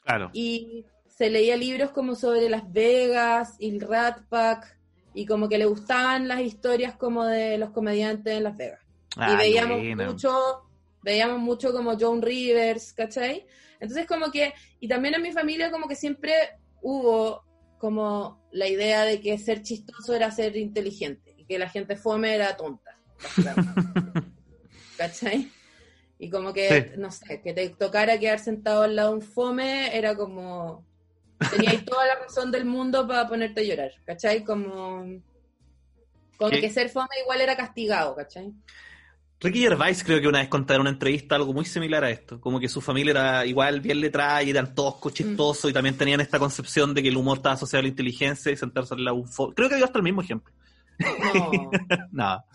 Claro. y se leía libros como sobre Las Vegas y el Rat Pack y como que le gustaban las historias como de los comediantes en Las Vegas y Ay, veíamos mucho, veíamos mucho como Joan Rivers, ¿cachai? Entonces como que, y también en mi familia como que siempre hubo como la idea de que ser chistoso era ser inteligente y que la gente fome era tonta. ¿cachai? Y como que, Sí. no sé, que te tocara quedar sentado al lado de un fome era como, teníais toda la razón del mundo para ponerte a llorar, ¿cachai? Como... Como ¿Qué? que ser fome igual era castigado, ¿cachai? Ricky Gervais creo que una vez contaron en una entrevista algo muy similar a esto, como que su familia era igual bien letrada y eran todos chistosos y también tenían esta concepción de que el humor estaba asociado a la inteligencia y sentarse al lado un Creo que dio hasta el mismo ejemplo. No. Nada.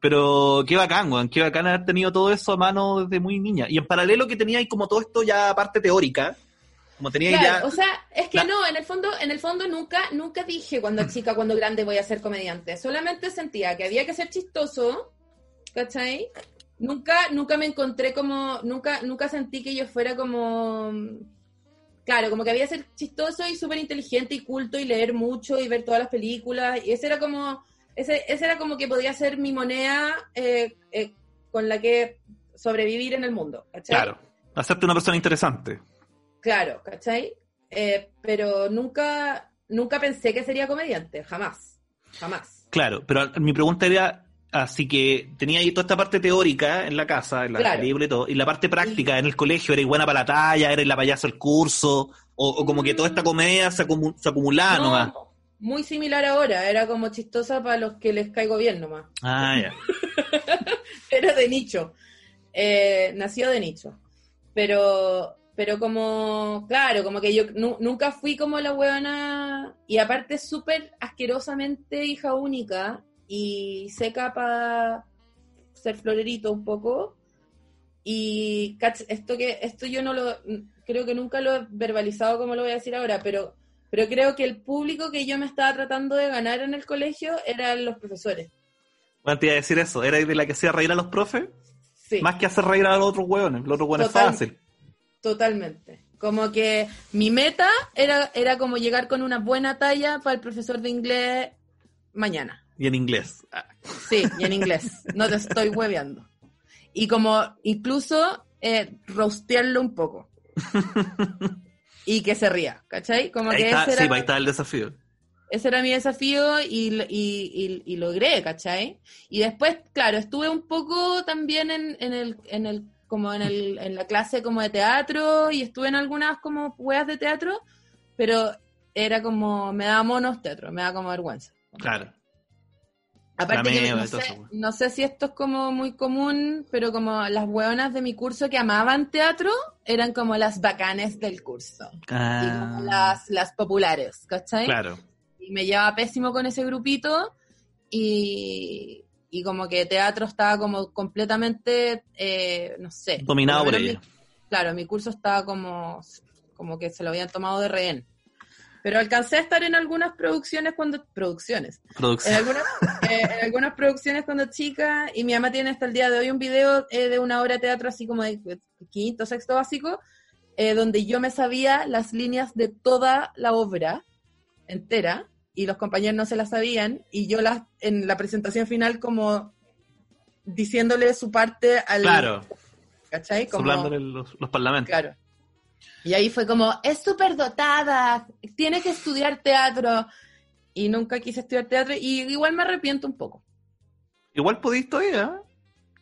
Pero qué bacán, weón, qué bacán haber tenido todo eso a mano desde muy niña. Y en paralelo que tenía como todo esto ya parte teórica, como tenía Claro, ya... o sea, es que La- no, en el fondo, en el fondo nunca, nunca dije cuando chica, cuando grande voy a ser comediante. Solamente sentía que había que ser chistoso, ¿cachai? Nunca, nunca me encontré como, nunca, nunca sentí que yo fuera como, claro, como que había que ser chistoso y súper inteligente y culto y leer mucho y ver todas las películas. Y ese era como, ese, ese era como que podía ser mi moneda eh, eh, con la que sobrevivir en el mundo, ¿cachai? Claro, hacerte una persona interesante. Claro, ¿cachai? Eh, pero nunca, nunca pensé que sería comediante, jamás, jamás. Claro, pero mi pregunta era, así que tenía ahí toda esta parte teórica en la casa, en la Claro. película y todo, y la parte práctica en el colegio, eres buena para la talla, eres la payasa del curso, o, o como que toda esta comedia se, acumu- se acumulaba No, nomás. muy similar ahora, era como chistosa para los que les caigo bien nomás. Ah, ya. pero de nicho. Eh, nació de nicho. Pero, pero como, claro, como que yo nu- nunca fui como la huevona, y aparte súper asquerosamente hija única y seca para ser florerito un poco. Y esto que esto yo no lo creo que nunca lo he verbalizado como lo voy a decir ahora, pero pero creo que el público que yo me estaba tratando de ganar en el colegio eran los profesores. Bueno, te iba a decir eso. ¿Era de la que hacía reír a los profes? Sí. Más que hacer reír a los otros hueones. Los otros hueones Total. fácil. Totalmente. Como que mi meta era, era como llegar con una buena talla para el profesor de inglés mañana. Y en inglés. Ah, Sí, y en inglés. No te estoy hueveando. Y como incluso eh, rostearlo un poco. Y que se ría, ¿cachai? Como ahí que está, ese sí, era, ahí está el desafío. ese era mi desafío y, y, y- y logré, ¿cachai? Y después, claro, estuve un poco también en, en el, en el, como en el, en la clase como de teatro y estuve en algunas como weas de teatro, pero era como, me daba monos teatro, me da como vergüenza. Claro. Aparte que no sé, eso, no sé si esto es como muy común, pero como las hueonas de mi curso que amaban teatro eran como las bacanes del curso. Como Ah, las, las populares, ¿cachai? Claro. y me llevaba pésimo con ese grupito y, y como que teatro estaba como completamente, eh, no sé. Dominado por ella. mi- claro, mi curso estaba como, como que se lo habían tomado de rehén. Pero alcancé a estar en algunas producciones cuando... Producciones. En Producción. algunas, eh, en algunas producciones cuando chica, y mi mamá tiene hasta el día de hoy un video eh, de una obra de teatro así como de quinto, sexto básico, eh, donde yo me sabía las líneas de toda la obra entera, y los compañeros no se las sabían, y yo las en la presentación final como diciéndole su parte al... Claro. ¿Cachai? Como, los, los parlamentos. Claro. Y ahí fue como, es súper dotada, tiene que estudiar teatro. Y nunca quise estudiar teatro y igual me arrepiento un poco. Igual podéis todavía. ¿eh?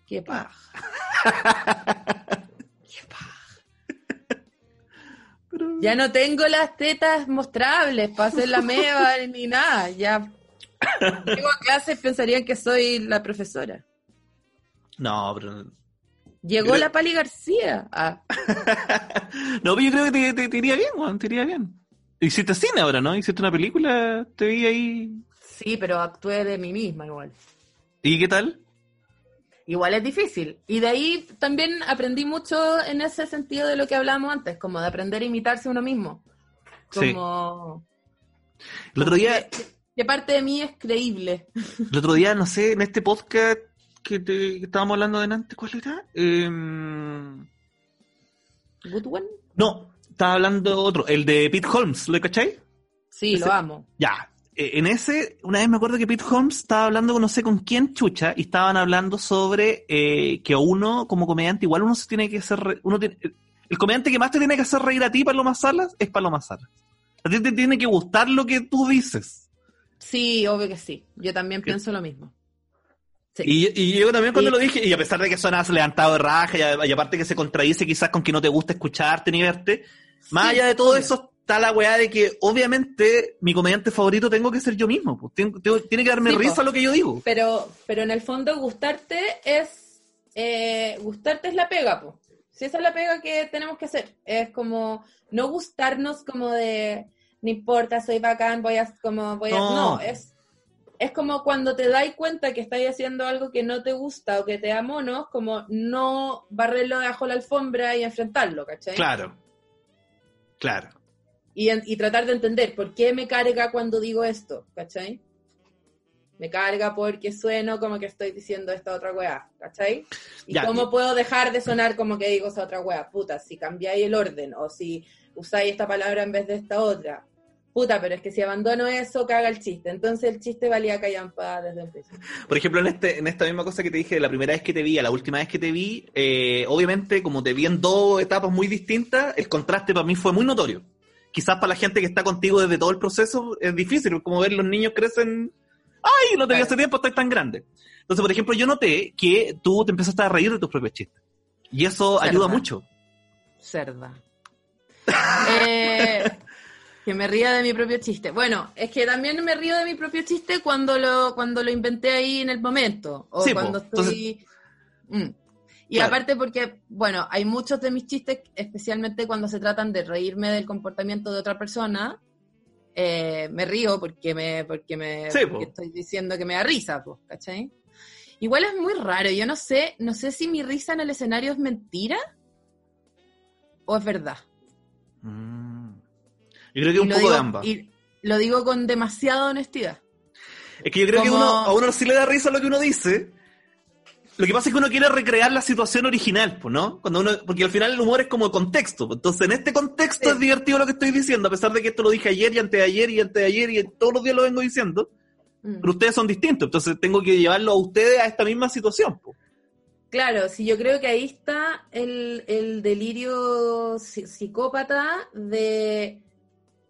Qué paja. Qué paja. Pero- Ya no tengo las tetas mostrables para hacer la meva ni nada. Ya llego a clase y pensarían que soy la profesora. No, pero. Llegó la Pali García. Ah, no, pero yo creo que te, te- te iría bien, Juan, te iría bien. Hiciste cine ahora, ¿no? Hiciste una película, te vi ahí. sí, pero actué de mí misma igual. ¿Y qué tal? Igual es difícil. Y de ahí también aprendí mucho en ese sentido de lo que hablábamos antes, como de aprender a imitarse uno mismo. Sí. Como... El otro día, ¿Qué, qué parte de mí es creíble? el otro día, no sé, en este podcast que, te, que estábamos hablando delante, ¿cuál era? ¿Good one? no, estaba hablando otro, el de Pete Holmes, ¿lo cachai? Sí, Ese- lo amo. Ya, eh, en ese, una vez me acuerdo que Pete Holmes estaba hablando con no sé con quién chucha y estaban hablando sobre eh, que uno como comediante igual uno se tiene que hacer, uno tiene, el comediante que más te tiene que hacer reír a ti, Paloma Salas, es Paloma Salas. A ti te tiene que gustar lo que tú dices. Sí, obvio que sí. Yo también ¿Qué? pienso lo mismo. Sí. Y, y yo también cuando lo dije, y a pesar de que suenas levantado de raja, y, a- y aparte que se contradice quizás con que no te gusta escucharte ni verte, más Sí, allá de todo obvio. eso está la weá de que obviamente mi comediante favorito tengo que ser yo mismo. pues. Tengo- tengo- tiene que darme risa lo que yo digo. Pero, pero en el fondo gustarte es eh, gustarte es la pega, po. Si esa es la pega que tenemos que hacer. Es como no gustarnos como de no importa, soy bacán, voy a como voy a No. no, es es como cuando te das cuenta que estás haciendo algo que no te gusta o que te da monos, como no barrerlo debajo de la alfombra y enfrentarlo, ¿cachai? Claro. Claro. y, y tratar de entender por qué me carga cuando digo esto, ¿cachai? Me carga porque sueno como que estoy diciendo esta otra weá, ¿cachai? Y Ya, cómo puedo dejar de sonar como que digo esa otra weá, puta, si cambiáis el orden o si usáis esta palabra en vez de esta otra. Puta, pero es que si abandono eso, caga el chiste. Entonces el chiste valía callampa desde el principio. Por ejemplo, en, este, en esta misma cosa que te dije, la primera vez que te vi, a la última vez que te vi, eh, obviamente, como te vi en dos etapas muy distintas, el contraste para mí fue muy notorio. Quizás para la gente que está contigo desde todo el proceso es difícil, como ver los niños crecen. ¡Ay! No te vi hace tiempo, estás tan grande. Entonces, por ejemplo, yo noté que tú te empezaste a reír de tus propios chistes. Y eso Cerda. ayuda mucho. Cerda. Eh, Que me ría de mi propio chiste. Bueno, es que también me río de mi propio chiste cuando lo, cuando lo inventé ahí en el momento. O Sí, po. cuando estoy. Mm. Y Claro. aparte porque, bueno, hay muchos de mis chistes, especialmente cuando se tratan de reírme del comportamiento de otra persona, eh, me río porque me, porque me Sí, po. estoy diciendo que me da risa, pues, ¿cachai? Igual es muy raro, yo no sé, no sé si mi risa en el escenario es mentira o es verdad. Mm. Yo creo que un Y lo poco digo- de ambas. Y lo digo con demasiada honestidad. Es que yo creo que uno, a uno sí le da risa lo que uno dice. Lo que pasa es que uno quiere recrear la situación original, pues, ¿no? Cuando uno, porque al final el humor es como contexto. Entonces, en este contexto Sí. es divertido lo que estoy diciendo, a pesar de que esto lo dije ayer y antes de ayer y antes de ayer y todos los días lo vengo diciendo. Mm. Pero ustedes son distintos, entonces tengo que llevarlo a ustedes a esta misma situación. pues. Claro, sí, yo creo que ahí está el, el delirio psi- psicópata de,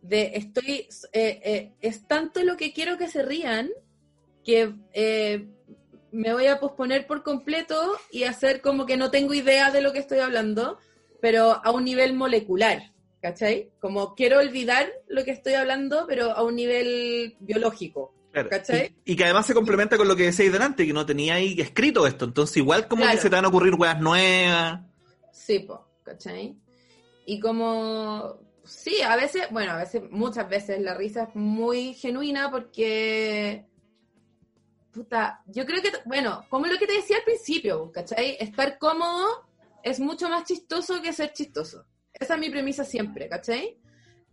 de estoy, eh, eh, es tanto lo que quiero que se rían que eh, me voy a posponer por completo y hacer como que no tengo idea de lo que estoy hablando, pero a un nivel molecular, ¿cachai? Como quiero olvidar lo que estoy hablando, pero a un nivel biológico. Claro. ¿Cachai? Y, y que además se complementa con lo que decíais delante, que no tenía ahí escrito esto. Entonces, igual como Claro. que se te van a ocurrir weas nuevas. Sí, po, ¿cachai? Y como, sí, a veces, bueno, a veces, muchas veces la risa es muy genuina porque, puta, yo creo que, bueno, como lo que te decía al principio, ¿cachai? Estar cómodo es mucho más chistoso que ser chistoso. Esa es mi premisa siempre, ¿cachai?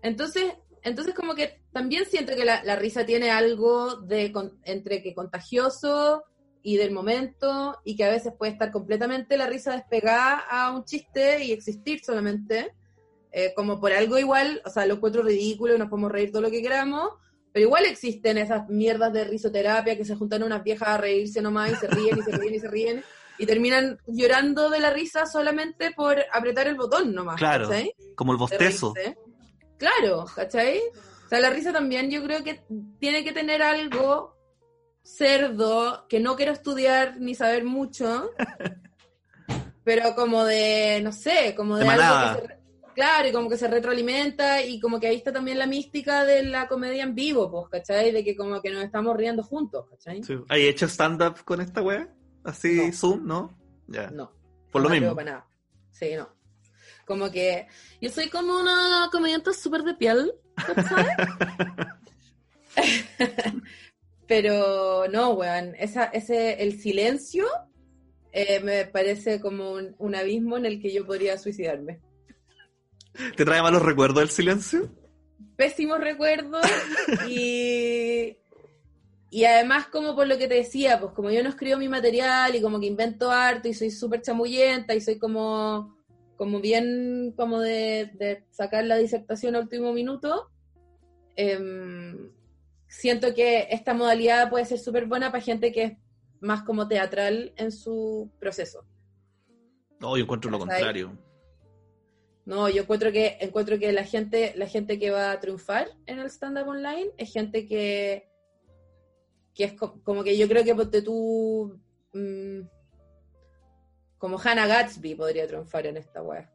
Entonces, entonces como que también siento que la, la risa tiene algo de entre que contagioso y del momento y que a veces puede estar completamente la risa despegada a un chiste y existir solamente eh, como por algo igual, o sea, lo encuentro ridículo y nos podemos reír todo lo que queramos, pero igual existen esas mierdas de risoterapia que se juntan unas viejas a reírse nomás y se ríen y se ríen y se ríen y terminan llorando de la risa solamente por apretar el botón nomás. Claro. ¿cachai? Como el bostezo. Claro, ¿cachai? O sea, la risa también yo creo que tiene que tener algo cerdo, que no quiero estudiar ni saber mucho, pero como de, no sé, como de, De algo que se, claro, y como que se retroalimenta y como que ahí está también la mística de la comedia en vivo, pues, ¿cachai? De que como que nos estamos riendo juntos, ¿cachai? Sí. ¿Hay hecho stand-up con esta wea? Así, No. Zoom, ¿no? Ya. No. Por lo no mismo. para nada. Sí, no. Como que yo soy como una comediante súper de piel, ¿cachai? Pero no, weón, esa, ese, el silencio eh, me parece como un, un abismo en el que yo podría suicidarme. ¿Te trae malos recuerdos el silencio? Pésimos recuerdos y, y además como por lo que te decía, pues como yo no escribo mi material y como que invento harto y soy súper chamullenta y soy como, como bien como de, de sacar la disertación a último minuto, em, siento que esta modalidad puede ser súper buena para gente que es más como teatral en su proceso. No, yo encuentro lo contrario. No, yo encuentro que encuentro que la gente, la gente que va a triunfar en el stand-up online es gente que, que es co- como que yo creo que ponte tú mm, como Hannah Gatsby podría triunfar en esta web.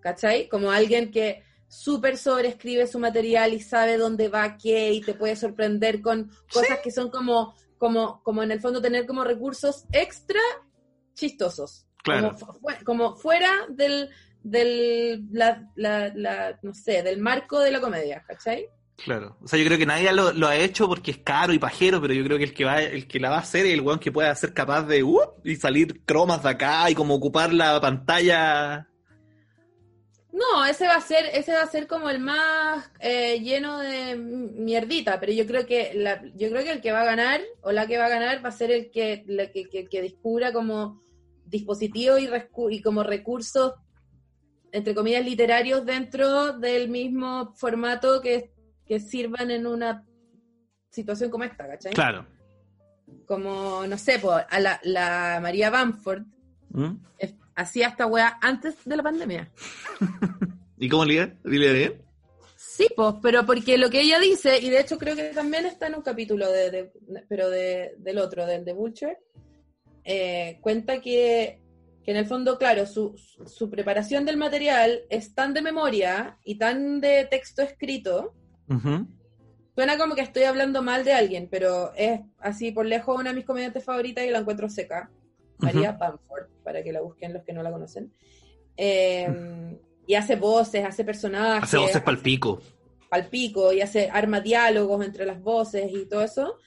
¿Cachai? Como alguien que súper sobreescribe su material y sabe dónde va qué y te puede sorprender con cosas que son como, como, como en el fondo tener como recursos extra chistosos. Claro. Como, como fuera del, del la, la, la, no sé, del marco de la comedia, ¿cachai? Claro. O sea, yo creo que nadie lo, lo ha hecho porque es caro y pajero, pero yo creo que el que va, el que la va a hacer es el weón que pueda ser capaz de uh, y salir cromas de acá y como ocupar la pantalla. No, ese va a ser, ese va a ser como el más eh, lleno de mierdita, pero yo creo que la, yo creo que el que va a ganar o la que va a ganar va a ser el que, la que, que, que descubra como dispositivos y, y como recursos entre comillas literarios dentro del mismo formato que, que sirvan en una situación como esta, ¿cachai? Claro. Como, no sé, a la, la María Bamford ¿Mm? hacía esta wea antes de la pandemia. ¿Y cómo le ¿Dile bien? Sí, pues, pero porque lo que ella dice, y de hecho creo que también está en un capítulo de, de- pero de, del otro, del de Butcher, eh, cuenta que, que en el fondo, claro, su, su preparación del material es tan de memoria y tan de texto escrito Ujú. Suena como que estoy hablando mal de alguien, pero es así por lejos una de mis comediantes favoritas y la encuentro seca. María Bamford, para que la busquen los que no la conocen. Eh, y hace voces, hace personajes. Hace voces pal pico. pal pico y hace, arma diálogos entre las voces y todo eso.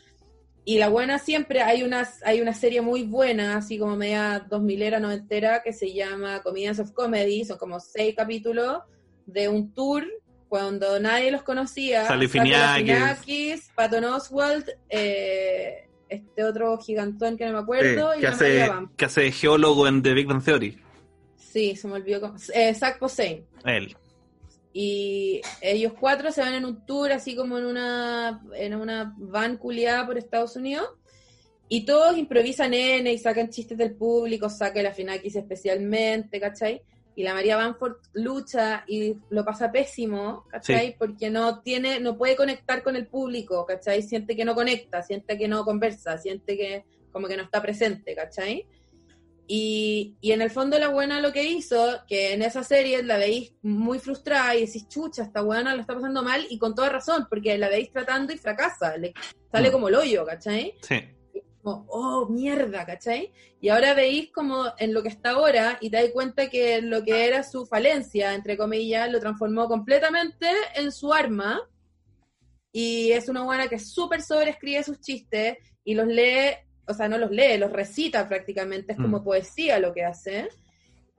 Y la buena siempre, hay una, hay una serie muy buena, así como media dos milera, noventera, que se llama Comedians of Comedy, son como seis capítulos de un tour cuando nadie los conocía. Sale Saco Finiakis. Galifianakis, Patton Oswalt, eh, este otro gigantón que no me acuerdo, Sí, y que, hace, que hace geólogo en The Big Bang Theory. Sí, se me olvidó. cómo- Eh, Zach Posehn. Él. Y ellos cuatro se van en un tour así como en una, en una van culiada por Estados Unidos. Y todos improvisan N y sacan chistes del público, saca la Finakis especialmente, ¿cachai? Y la María Banford lucha y lo pasa pésimo, ¿cachai? Sí. Porque no tiene, no puede conectar con el público, ¿cachai? Siente que no conecta, siente que no conversa, siente que como que no está presente, ¿cachai? Y, y en el fondo la buena lo que hizo, que en esa serie la veis muy frustrada y decís, chucha, esta buena la está pasando mal y con toda razón, porque la veis tratando y fracasa, le sale Mm. como el hoyo, ¿cachai? Sí. Como, oh, mierda, ¿cachai? Y ahora veis como en lo que está ahora y te das cuenta que lo que era su falencia, entre comillas, lo transformó completamente en su arma. Y es una buena que súper sobreescribe sus chistes y los lee, o sea, no los lee, los recita prácticamente, es como Mm. poesía lo que hace.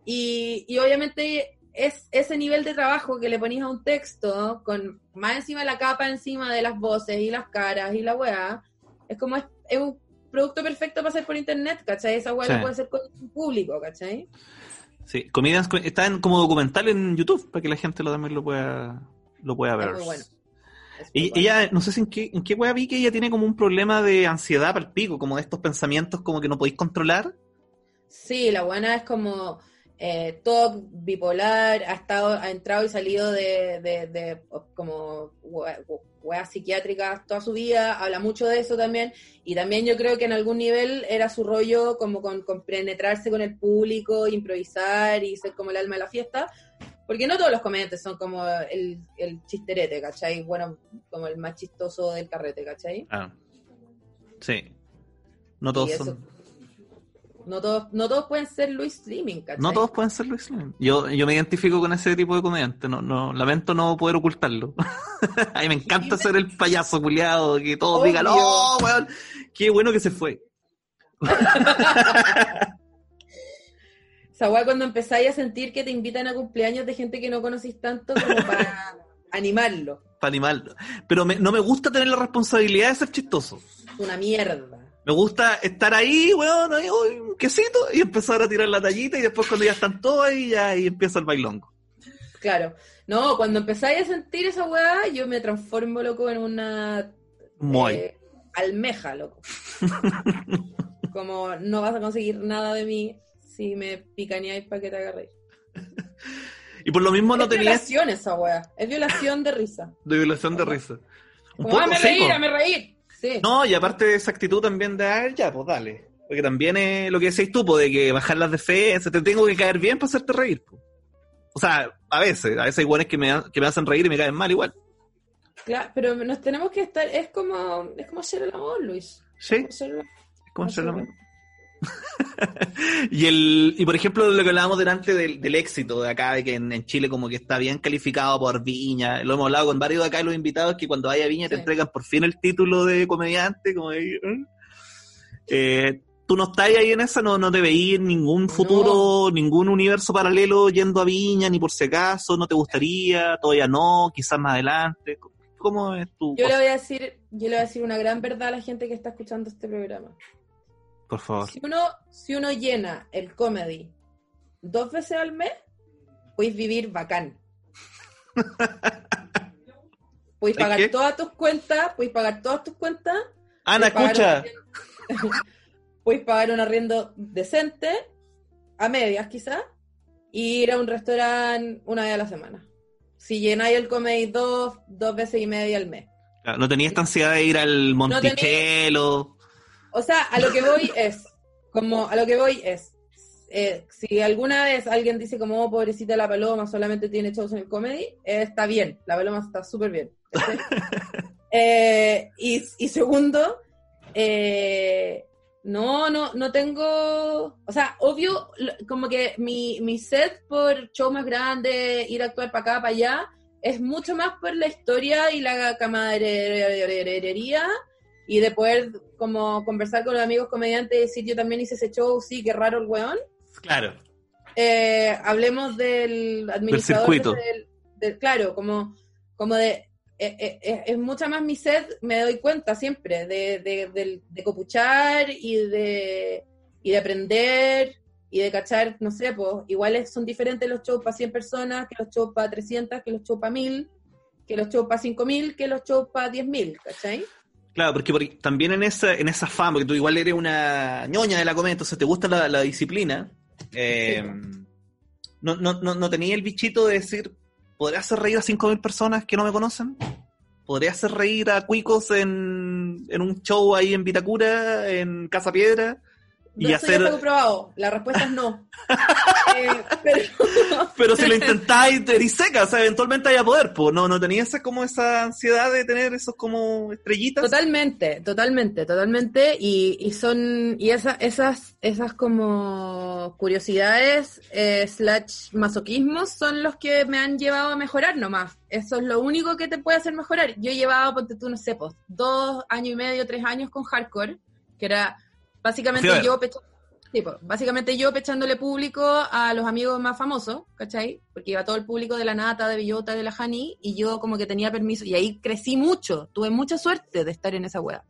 Y, y obviamente es ese nivel de trabajo que le ponís a un texto, con más encima la capa encima de las voces y las caras y la weá, es como es, es un producto perfecto para hacer por internet, ¿cachai? Esa weá Sí. la puede hacer con un público, ¿cachai? Sí. Comedians co- está en, como documental en YouTube para que la gente lo también lo pueda, lo pueda ver. Muy bueno. Y- bueno. Ella, no sé si en qué, en qué wea vi que ella tiene como un problema de ansiedad para el pico, como de estos pensamientos como que no podéis controlar. Sí, la buena es como eh, todo bipolar, ha estado, ha entrado y salido de, de, de, como weas psiquiátricas toda su vida, habla mucho de eso también, y también yo creo que en algún nivel era su rollo como con, con penetrarse con el público, improvisar y ser como el alma de la fiesta, porque no todos los comediantes son como el, el chisterete, ¿cachai? Bueno, como el más chistoso del carrete, ¿cachai? Ah. Sí. No todos eso- son. No todos, no todos pueden ser Luis Slimming, ¿cachai? No todos pueden ser Luis Lane. Yo, yo me identifico con ese tipo de comediante. No, no, lamento no poder ocultarlo. A mí me encanta ser el payaso culiado, que todos Obvio. digan, ¡oh, weón! Qué bueno que se fue. Esa weá cuando empezáis a sentir que te invitan a cumpleaños de gente que no conocís tanto como para animarlo. Para animarlo. Pero me- no me gusta tener la responsabilidad de ser chistoso. Es una mierda. Me gusta estar ahí, weón, ahí, uy, un quesito, y empezar a tirar la tallita, y después cuando ya están todos ahí, ya ahí empieza el bailongo. Claro. No, cuando empezáis a sentir esa weá, yo me transformo, loco, en una Muy. eh, almeja, loco. Como no vas a conseguir nada de mí si me picaneáis para que te haga reír. Y por lo mismo no es tenías violación esa weá. Es violación de risa. de violación de risa. Un Como, poco, ¡Dame sí, reír, po. dame reír! Sí. No, y aparte de esa actitud también de, ah, ya, pues dale. Porque también es lo que decís tú, pues, de que bajar las defensas, te tengo que caer bien para hacerte reír. po. O sea, a veces, a veces hay buenos que me, que me hacen reír y me caen mal igual. Claro, pero nos tenemos que estar, es como, es como hacer el amor, Luis. Sí, ¿cómo se hacer el amor. Y el, y por ejemplo, lo que hablábamos delante del, del éxito de acá, de que en, en Chile como que está bien calificado por Viña, lo hemos hablado con varios de acá de los invitados, que cuando vaya Viña te Sí. entregan por fin el título de comediante, como ahí, ¿eh? Eh, tú no estás ahí en esa, no, no te veís ningún futuro, ningún universo paralelo yendo a Viña, ni por si acaso, no te gustaría, todavía no, quizás más adelante. ¿Cómo es tu Yo le cosa? voy a decir, yo le voy a decir una gran verdad a la gente que está escuchando este programa. Por favor. Si uno, si uno llena el comedy dos veces al mes, puedes vivir bacán. Puedes ¿Sabes pagar qué? todas tus cuentas, puedes pagar todas tus cuentas, Ana, pagar escucha. arriendo- puedes pagar un arriendo decente, a medias quizás, y ir a un restaurante una vez a la semana. Si llenáis el comedy dos, dos veces y media al mes. No tenía esta ansiedad de ir al Monticello. O sea, a lo que voy es, como a lo que voy es, eh, si alguna vez alguien dice como, oh, pobrecita la paloma, solamente tiene shows en el comedy, eh, está bien, la paloma está súper bien. Eh, y, y segundo, eh, no, no, no tengo, o sea, obvio, como que mi, mi set por show más grande, ir a actuar para acá, para allá, es mucho más por la historia y la camaradería y de poder como conversar con los amigos comediantes y decir yo también hice ese show, sí, qué raro el weón. Claro. Eh, hablemos del administrador. circuito. del- del- claro, como, como de. eh, eh, eh, es mucha más mi sed, me doy cuenta siempre, de, de, del- de copuchar y de, y de aprender y de cachar, no sé, pues iguales son diferentes los shows para 100 personas que los shows para 300, que los shows para 1000, que los shows para 5000, que los shows para 10000, ¿cachai? Claro, porque, porque también en esa, en esa fama, porque tú igual eres una ñoña de la comedia, entonces te gusta la, la disciplina, eh, no, no, no, no tenía el bichito de decir, ¿podría hacer reír a 5.000 personas que no me conocen? ¿Podría hacer reír a cuicos en, en un show ahí en Vitacura, en Casa Piedra? Y Eso hacer... ya está comprobado, la respuesta es no. Eh, pero, Pero si lo intentáis, te eres seca, o sea, eventualmente hay a poder, pues, ¿no? ¿No tenías esa, como esa ansiedad de tener esos como estrellitas? Totalmente, totalmente, totalmente. Y, y son, y esa, esas, esas como curiosidades, eh, slash masoquismos, son los que me han llevado a mejorar nomás. Eso es lo único que te puede hacer mejorar. Yo he llevado, ponte tú, no sé, pues, dos años y medio, tres años con hardcore, que era básicamente yo pues, básicamente yo pechándole público a los amigos más famosos, ¿cachai? Porque iba todo el público de la Nata, de Villota, de la Hani, y yo como que tenía permiso, y ahí crecí mucho, tuve mucha suerte de estar en esa wea,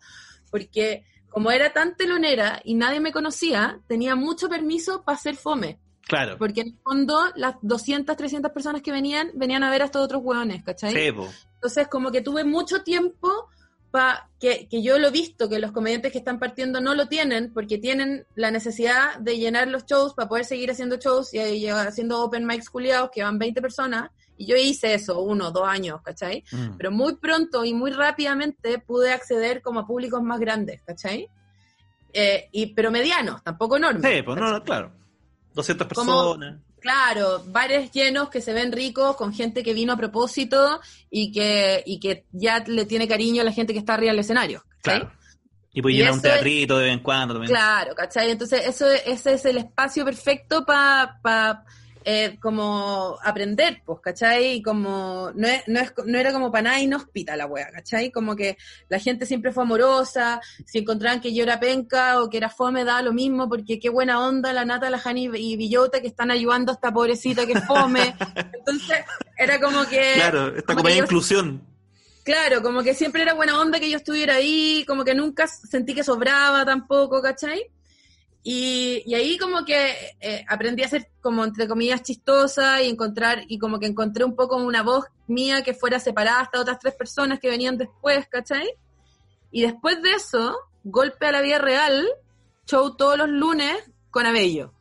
porque como era tan telonera y nadie me conocía, tenía mucho permiso para hacer fome, Claro. porque en el fondo las 200, 300 personas que venían, venían a ver a estos otros hueones, ¿cachai? Sí. Entonces, como que tuve mucho tiempo que, que yo lo he visto, que los comediantes que están partiendo no lo tienen, porque tienen la necesidad de llenar los shows para poder seguir haciendo shows y, y haciendo open mics culiados que van 20 personas. Y yo hice eso uno, dos años, ¿cachai? Mm. Pero muy pronto y muy rápidamente pude acceder como a públicos más grandes, ¿cachai? Eh, y, pero medianos, tampoco enormes. Sí, pues no, no, claro. 200 Como- personas. Claro, bares llenos que se ven ricos, con gente que vino a propósito y que, y que ya le tiene cariño a la gente que está arriba del escenario. Claro. Y pues llenar un es- teatrito de vez en cuando también. Claro, ¿cachai? Entonces, eso, ese es el espacio perfecto para como aprender, pues, ¿cachai? Y como, no, es, no, es, no era como para nada inhóspita la wea, ¿cachai? Como que la gente siempre fue amorosa, si encontraban que yo era penca o que era fome, da lo mismo, porque qué buena onda la Nata, la Jani y Villota que están ayudando a esta pobrecita que es fome. Entonces, era como que... Claro, esta como que de inclusión. Claro, como que siempre era buena onda que yo estuviera ahí, como que nunca sentí que sobraba tampoco, ¿cachai? Y, y ahí como que eh, aprendí a ser como entre comillas chistosa y encontrar, y como que encontré un poco una voz mía que fuera separada hasta otras tres personas que venían después, ¿cachai? Y después de eso, golpe a la vida real, show todos los lunes con Abello.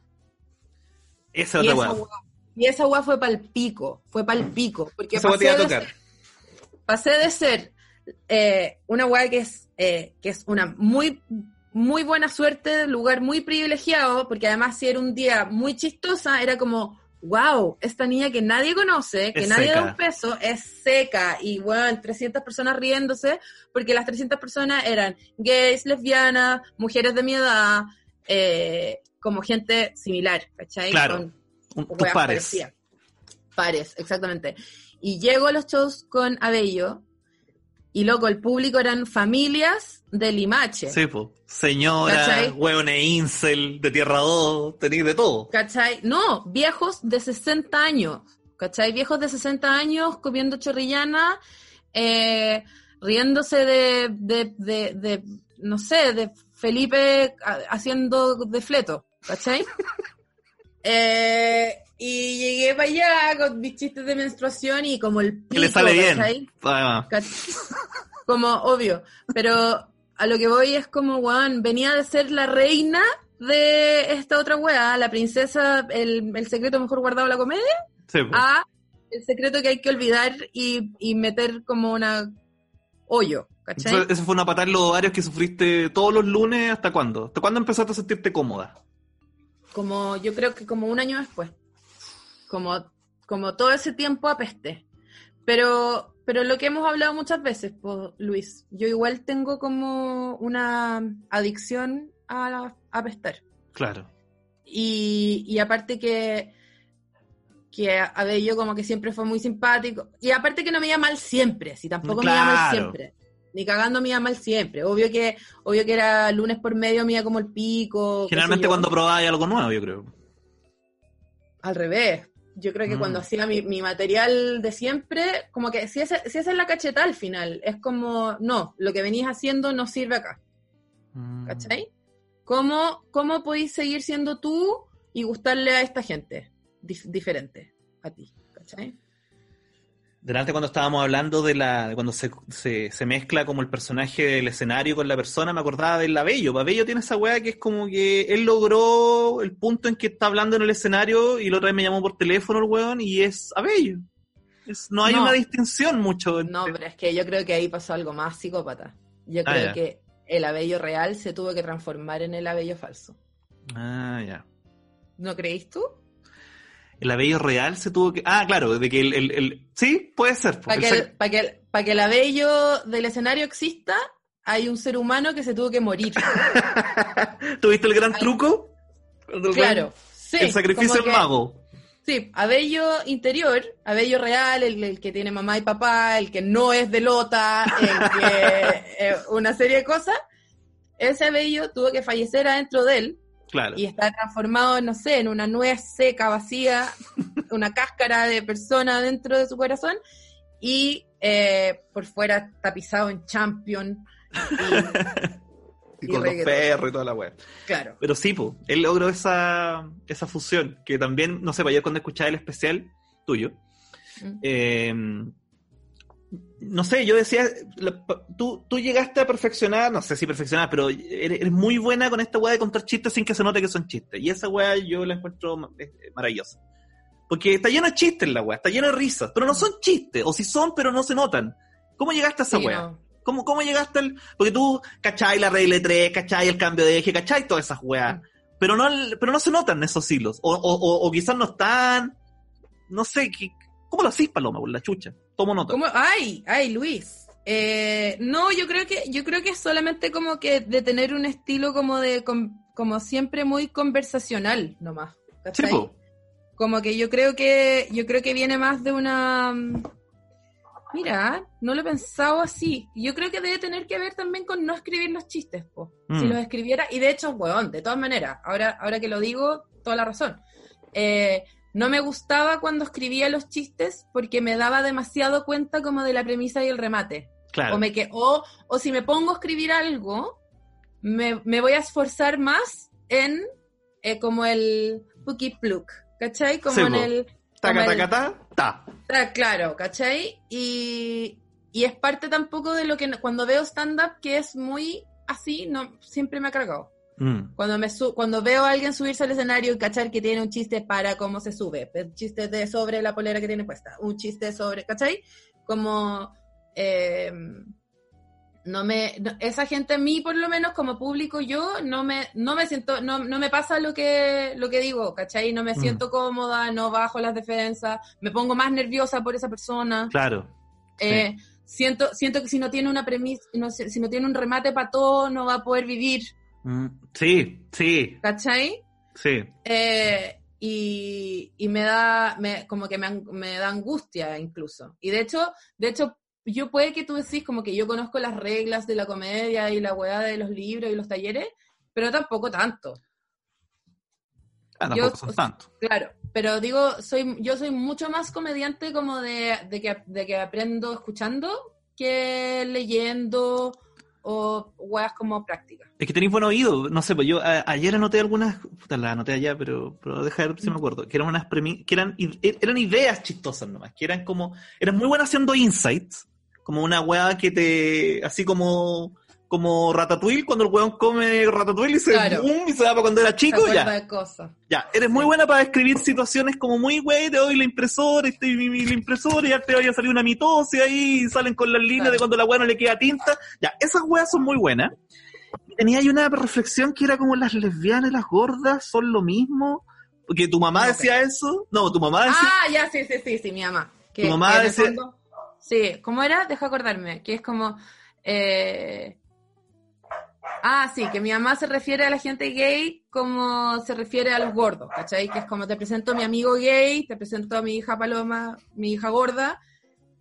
Esa Y otra esa weá- y esa weá fue pa'l pico, fue pa'l pico, porque Esa iba a pasé de tocar. ser- pasé de ser eh, una weá que es, eh, que es una muy, muy buena suerte, lugar muy privilegiado, porque además si era un día muy chistosa, era como, wow, esta niña que nadie conoce, que Es nadie da un peso, es seca, y bueno, 300 personas riéndose, porque las 300 personas eran gays, lesbianas, mujeres de mi edad, eh, como gente similar, ¿cachai? Claro. Con- Un- tus weas pares. Pares, exactamente. Y llego a los shows con Abello y loco, el público eran familias de Limache. Sí, pues. Señora, ¿Cachai? hueones incel, de Tierra 2, tenéis de todo. ¿Cachai? No, viejos de 60 años. ¿Cachai? Viejos de 60 años comiendo chorrillana, eh, riéndose de, de, de, de, no sé, de Felipe ha- haciendo de fleto. ¿Cachai? Eh, y llegué para allá con mis chistes de menstruación y como el Que le pico, sale bien. ¿cachai? Además. ¿Cach- Como obvio, pero a lo que voy es como, weón, venía de ser la reina de esta otra weá, la princesa, el, el secreto mejor guardado de la comedia, Sí, po. a el secreto que hay que olvidar y, y meter como una hoyo, ¿cachai? Eso, eso fue una patada en los ovarios que sufriste todos los lunes. ¿Hasta cuándo? ¿Hasta cuándo empezaste a sentirte cómoda? como yo creo que como un año después. Como, como todo ese tiempo apesté. Pero, pero lo que hemos hablado muchas veces, pues, Luis, yo igual tengo como una adicción a apestar. Claro. Y, y aparte que, que Abello como que siempre fue muy simpático. Y aparte que no me iba mal siempre, si tampoco me iba mal siempre. Ni cagando me iba mal siempre. Obvio que, obvio que era lunes por medio, me iba como el pico. Generalmente cuando probáis algo nuevo, yo creo. Al revés. Yo creo que Mm. cuando hacía mi, mi material de siempre, como que si esa si es la cacheta al final, es como, no, lo que venís haciendo no sirve acá. Mm. ¿Cachai? ¿Cómo, cómo podéis seguir siendo tú y gustarle a esta gente dif- diferente a ti? ¿Cachai? Delante cuando estábamos hablando de la de cuando se, se, se mezcla como el personaje del escenario con la persona, me acordaba del Abello. Abello tiene esa weá que es como que él logró el punto en que está hablando en el escenario y la otra vez me llamó por teléfono el weón y es Abello. Es, no hay No. una distinción mucho. entre- No, pero es que yo creo que ahí pasó algo más psicópata. Yo Ah, creo que el abello real se tuvo que transformar en el abello falso. Ah, ya. ¿No creís tú? El Abello real se tuvo que... Ah, claro, de que el... el, el- Sí, puede ser. Para El que, el- pa' que, el- pa' que el abello del escenario exista, hay un ser humano que se tuvo que morir. ¿Tuviste el gran truco? Claro. Sí, el sacrificio del mago. Sí, abello interior, abello real, el, el que tiene mamá y papá, el que no es de lota, el que eh, una serie de cosas. Ese abello tuvo que fallecer adentro de él Claro. y está transformado, no sé, en una nuez seca, vacía, una cáscara de persona dentro de su corazón y eh, por fuera tapizado en champion. Y y con los perros y toda la weá. Claro. Pero sí, po, él logró esa, esa fusión, que también, no sé, pues ayer cuando escuchaba el especial tuyo, Mm. eh, no sé, yo decía, la- tú, tú llegaste a perfeccionar, no sé si perfeccionar, pero eres, eres muy buena con esta weá de contar chistes sin que se note que son chistes. Y esa weá yo la encuentro ma- maravillosa. Porque está lleno de chistes la weá, está lleno de risas, pero no son chistes, o si son, pero no se notan. ¿Cómo llegaste a esa Sí, weá? no. ¿Cómo, ¿Cómo llegaste al...? Porque tú, cachai la regla 3, cachai el cambio de eje, cachai todas esas weas. Mm. Pero no, pero no se notan esos hilos. O, o, o, o quizás no están... No sé, ¿qué- ¿cómo lo hacís, Paloma, por la chucha? Tomo nota. ¿Cómo? Ay, ay, Luis. Eh, no, yo creo que yo creo que es solamente como que de tener un estilo como de com- como siempre muy conversacional nomás. ¿cachai? Como que yo creo que yo creo que viene más de una mm, Mira, no lo he pensado así. Yo creo que debe tener que ver también con no escribir los chistes, po. Mm. Si los escribiera, y de hecho, weón, de todas maneras, ahora, ahora que lo digo, toda la razón. Eh, no me gustaba cuando escribía los chistes porque me daba demasiado cuenta como de la premisa y el remate. Claro. O, me que, o, o si me pongo a escribir algo, me, me voy a esforzar más en eh, como el Puki Pluk, ¿cachai? Como Sí, en el... Taca, como el- taca, ta, ta. Claro, ¿cachai? Y, y es parte tampoco de lo que cuando veo stand-up que es muy así, no siempre me ha cargado. Mm. Cuando me su- cuando veo a alguien subirse al escenario y cachar que tiene un chiste para cómo se sube, un chiste de sobre la polera que tiene puesta, un chiste sobre, ¿cachai? Como eh, no me no- esa gente a mí por lo menos como público yo no me no me siento no, no me pasa lo que lo que digo, ¿cachai? No me Mm. siento cómoda, no bajo las defensas, me pongo más nerviosa por esa persona. Claro. Sí. Eh, siento, siento que si no tiene una premisa, no si no tiene un remate para todo, no va a poder vivir, Mm. Sí, sí, ¿cachai? sí. Eh, y, y me da, me, como que me, da angustia incluso. Y de hecho, de hecho, yo puede que tú decís como que yo conozco las reglas de la comedia y la weá de los libros y los talleres, pero tampoco tanto. Ah, Yo- tampoco son tanto. Claro, pero digo, soy, yo soy mucho más comediante como de, de que, de que aprendo escuchando que leyendo o weas como prácticas. Es que tenéis buen oído, no sé, pues yo a- ayer anoté algunas, puta, las anoté allá, pero, pero deja ver si me acuerdo, que eran unas premi- que eran, id- eran ideas chistosas nomás, que eran como, eran muy buenas haciendo insights, como una weá que te, así como, como Ratatouille, cuando el weón come Ratatouille y se, Claro. boom, y se va para cuando era chico, ya, de cosas. ya, eres muy buena para describir situaciones como muy, güey, te doy la impresora, este, mi, mi- la impresora, y ya te vaya a salir una mitosis ahí, y salen con las líneas Claro. de cuando la weá no le queda tinta, ya, esas weas son muy buenas. tenía ahí una reflexión que era como las lesbianas y las gordas son lo mismo. Porque tu mamá decía eso. No, tu mamá decía. Ah, ya, sí, sí, sí, sí, mi mamá. Que, Tu mamá que decía- fondo- sí, ¿cómo era? Deja acordarme, que es como... eh, Ah, sí, que mi mamá se refiere a la gente gay como se refiere a los gordos, ¿cachai? Que es como te presento a mi amigo gay, te presento a mi hija Paloma, mi hija gorda,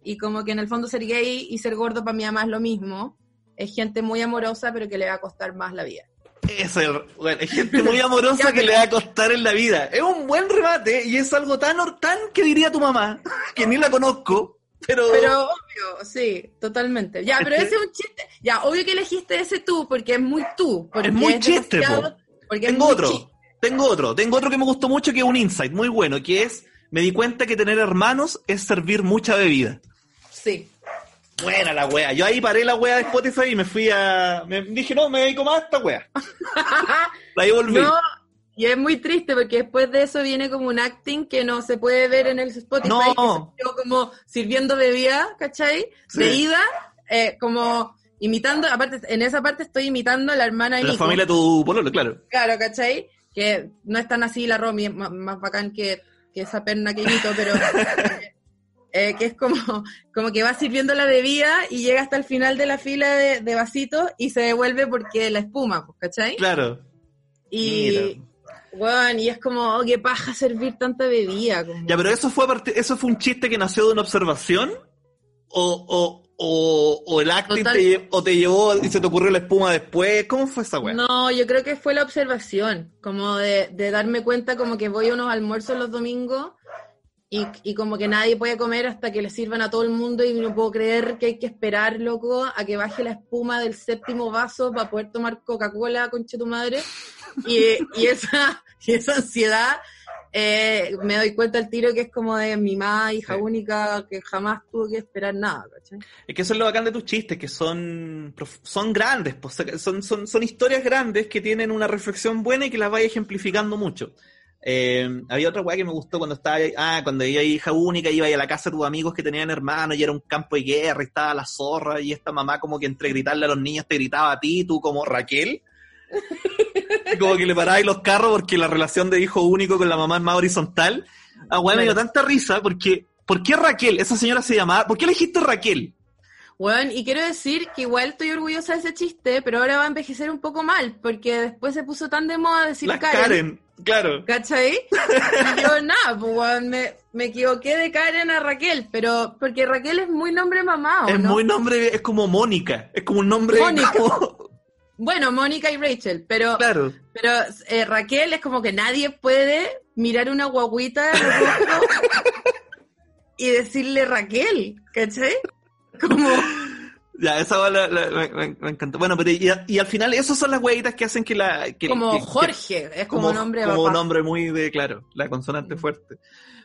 y como que en el fondo ser gay y ser gordo para mi mamá es lo mismo. Es gente muy amorosa, pero que le va a costar más la vida. Es, el- bueno, es gente muy amorosa que le va a costar en la vida. Es un buen remate y es algo tan, tan que diría tu mamá, que ni la conozco, pero... Pero obvio, sí, totalmente. Ya, pero ese es un chiste. Ya, obvio que elegiste ese tú, porque es muy tú. Porque Es muy chiste, po. Porque Tengo otro, chiste. tengo otro, tengo otro que me gustó mucho que es un insight muy bueno, que es, me di cuenta que tener hermanos es servir mucha bebida. Sí. Buena la wea. Yo ahí paré la wea de Spotify y me fui a... Me dije, no, me dedico más a esta wea. Ahí volví. No, y es muy triste porque después de eso viene como un acting que no se puede ver en el Spotify. No. que se como sirviendo bebida, ¿cachai? Sí. Bebida, eh, como imitando, aparte, en esa parte estoy imitando a la hermana de la Nico. familia de tu pololo, claro. Claro, ¿cachai? Que no es tan así la Romy, es más, más bacán que, que esa perna que imito, pero eh, que es como, como que va sirviendo la bebida y llega hasta el final de la fila de, de vasitos y se devuelve porque la espuma, pues, ¿cachai? Claro. Y, bueno, y es como, oh, qué paja servir tanta bebida. como- Ya, pero eso fue, eso fue un chiste que nació de una observación o, o, o, o el acting te, o te llevó y se te ocurrió la espuma después. ¿Cómo fue esa wea? No, yo creo que fue la observación, como de, de darme cuenta como que voy a unos almuerzos los domingos y, y como que nadie puede comer hasta que le sirvan a todo el mundo y no puedo creer que hay que esperar, loco, a que baje la espuma del séptimo vaso para poder tomar Coca-Cola, conche tu madre. Y, y esa, y esa ansiedad, eh, me doy cuenta al tiro que es como de mi mamá, hija Sí. única, que jamás tuvo que esperar nada, ¿cachai? Es que eso es lo bacán de tus chistes, que son, son grandes, pues, son, son, son historias grandes que tienen una reflexión buena y que las vais ejemplificando mucho. Eh, había otra weá que me gustó cuando estaba ah, cuando ella hija única, iba a la casa de tus amigos que tenían hermanos y era un campo de guerra y estaba la zorra y esta mamá como que entre gritarle a los niños te gritaba a ti, tú como Raquel. Como que le parabais los carros porque la relación de hijo único con la mamá es más horizontal. Ah, weá, me dio tanta risa porque, ¿por qué Raquel? Esa señora se llamaba, ¿por qué elegiste Raquel? Bueno, y quiero decir que igual estoy orgullosa de ese chiste, pero ahora va a envejecer un poco mal, porque después se puso tan de moda decir La Karen, Karen, claro. ¿cachai? Y yo nada, pues weón, me, me equivoqué de Karen a Raquel, pero porque Raquel es muy nombre mamá, ¿o Es no? muy nombre, es como Mónica, es como un nombre Mónica. como- Bueno, Mónica y Rachel, pero, claro. pero eh, Raquel es como que nadie puede mirar una guaguita y decirle Raquel, ¿cachai? Como... Ya, esa la- la- la- me, me encantó. Bueno, pero y, y al final esas son las hueitas que hacen que la... que- como que- que- Jorge, es como, un nombre como papá. un nombre muy de, claro, la consonante Mm. fuerte.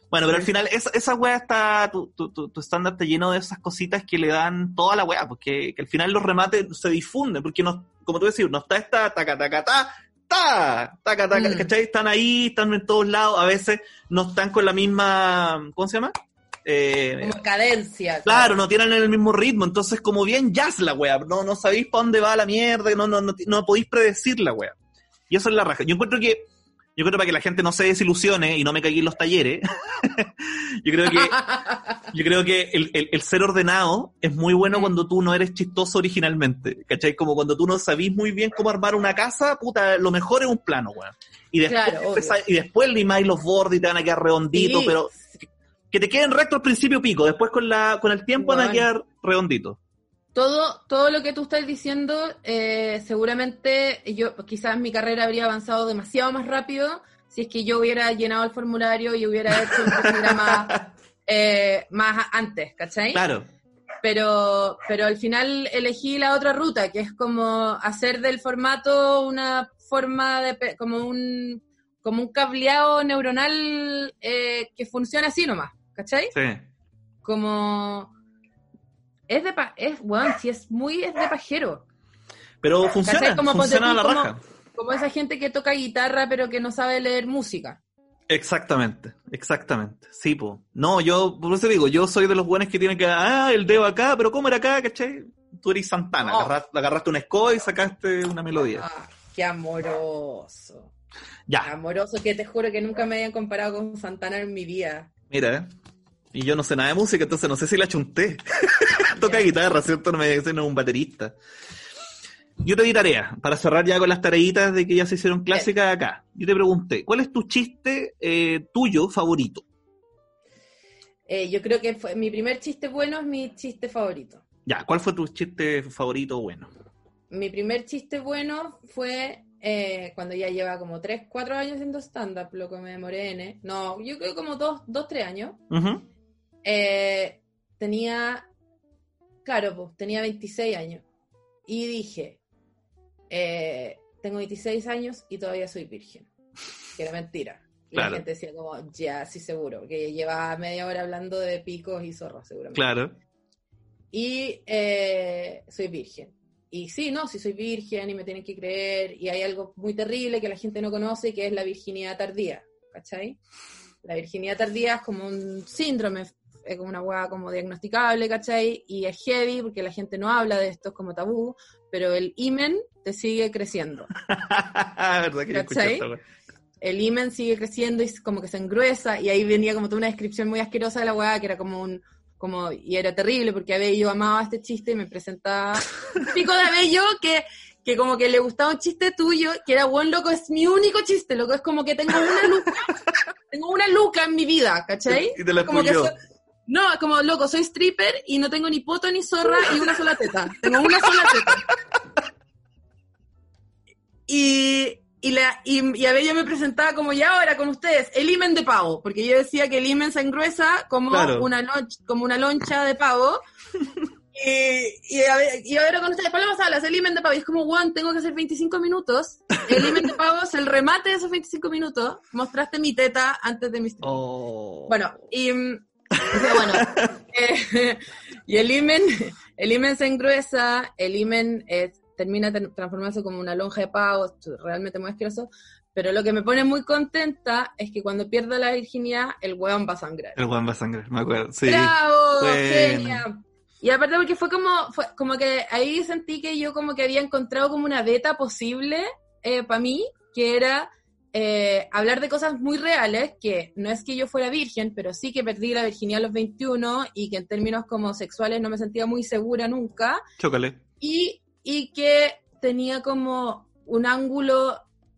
Bueno, pero al final esa, esa wea está, tu, tu, tu, tu estándar está lleno de esas cositas que le dan toda la wea, porque que al final los remates se difunden, porque no, como tú decís, no está esta taca taca ta, ta, taca taca, Mm. ¿cachai? Están ahí, están en todos lados, a veces no están con la misma, ¿cómo se llama? Eh, Como cadencia. Claro, no tienen el mismo ritmo, entonces como bien jazz la wea, no, no sabéis para dónde va la mierda, no, no, no, no podéis predecir la wea. Y eso es la raja. Yo encuentro que, yo creo para que la gente no se desilusione y no me caiga en los talleres, yo creo que, yo creo que el, el- el ser ordenado es muy bueno Mm. cuando tú no eres chistoso originalmente, ¿cachai? Como cuando tú no sabís muy bien cómo armar una casa, puta, lo mejor es un plano, weón. Y después, Claro, y después limáis los bordes y te van a quedar redonditos, Sí. pero que te queden rectos al principio pico, después con la con el tiempo van a Bueno. quedar redonditos. Todo, todo lo que tú estás diciendo, eh, seguramente yo quizás mi carrera habría avanzado demasiado más rápido si es que yo hubiera llenado el formulario y hubiera hecho un programa eh, más antes, ¿cachai? Claro. Pero, pero al final elegí la otra ruta, que es como hacer del formato una forma de, como un, como un cableado neuronal eh, que funciona así nomás, ¿cachai? Sí. como es de pa es bueno si es muy es de pajero Pero funciona. Como funciona la raja. como esa gente que toca guitarra pero que no sabe leer música Exactamente, exactamente. Sí, po. No, yo, por eso digo, yo soy de los buenos que tienen que, ah, el dedo acá, pero ¿cómo era acá, cachai? tú eres Santana, No. agarraste, agarraste una escoba y sacaste una melodía. Ah, qué amoroso. Ya, Amoroso que te juro que nunca me habían comparado con Santana en mi vida. mira, ¿eh? Y yo no sé nada de música, entonces no sé si la chunté. Toca guitarra, ¿cierto? No me dicen no es un baterista. Yo te di tarea, para cerrar ya con las tareitas de que ya se hicieron clásicas acá. Yo te pregunté, ¿cuál es tu chiste eh, tuyo favorito? Eh, yo creo que fue mi primer chiste bueno es mi chiste favorito. Ya, ¿cuál fue tu chiste favorito bueno? Mi primer chiste bueno fue eh, cuando ya lleva como 3, 4 años haciendo stand-up, lo que me demoré en. No, yo creo como 2, 3 años. Eh, tenía, claro, pues tenía 26 años. Y dije, eh, tengo 26 años y todavía soy virgen. Que era mentira. Y Claro. la gente decía como, ya, sí seguro, que llevaba media hora hablando de picos y zorros, seguramente. Claro. Y eh, soy virgen. Y sí, no, sí soy virgen y me tienen que creer. Y hay algo muy terrible que la gente no conoce, que es la virginidad tardía. ¿Cachai? La virginidad tardía es como un síndrome, es como una hueá como diagnosticable, ¿cachai? Y es heavy porque la gente no habla de esto, es como tabú, pero el imen te sigue creciendo. ¿Verdad que yo escuché ¿Cachai? el imen sigue creciendo y como que se engruesa y ahí venía como toda una descripción muy asquerosa de la weá que era como un como y era terrible porque Abello amaba este chiste y me presentaba pico de Abello que que como que le gustaba un chiste tuyo que era buen loco es mi único chiste loco es como que tengo una luca tengo una luca en mi vida ¿cachai? Y te la como que spoileó. so- no, como loco, soy stripper y no tengo ni poto ni zorra y una sola teta. Tengo una sola teta. Y, y, la, y, y a ver, yo me presentaba como ya ahora con ustedes, el imen de pavo, porque yo decía que el imen se engruesa como, Claro. una, lonch- como una loncha de pavo. Y, y, a ver, y ahora con ustedes, Paloma Salas, el imen de pavo. Y es como, Juan, tengo que hacer 25 minutos. El imen de pavo es el remate de esos 25 minutos. Mostraste mi teta antes de mis Oh. bueno, y pero bueno, eh, y el imen, el imen se engruesa, el imen eh, termina ter- transformándose como una lonja de pavo, realmente muy asqueroso, pero lo que me pone muy contenta es que cuando pierda la virginidad, el hueón va a sangrar. El Juan va a sangrar, me acuerdo. Sí. ¡Bravo! bueno. ¡Genia! Y aparte porque fue como, fue como que ahí sentí que yo como que había encontrado como una beta posible para mí, que era eh, hablar de cosas muy reales, que no es que yo fuera virgen, pero sí que perdí la virginidad a los 21 y que en términos como sexuales no me sentía muy segura nunca, Chócale. y, y que tenía como un ángulo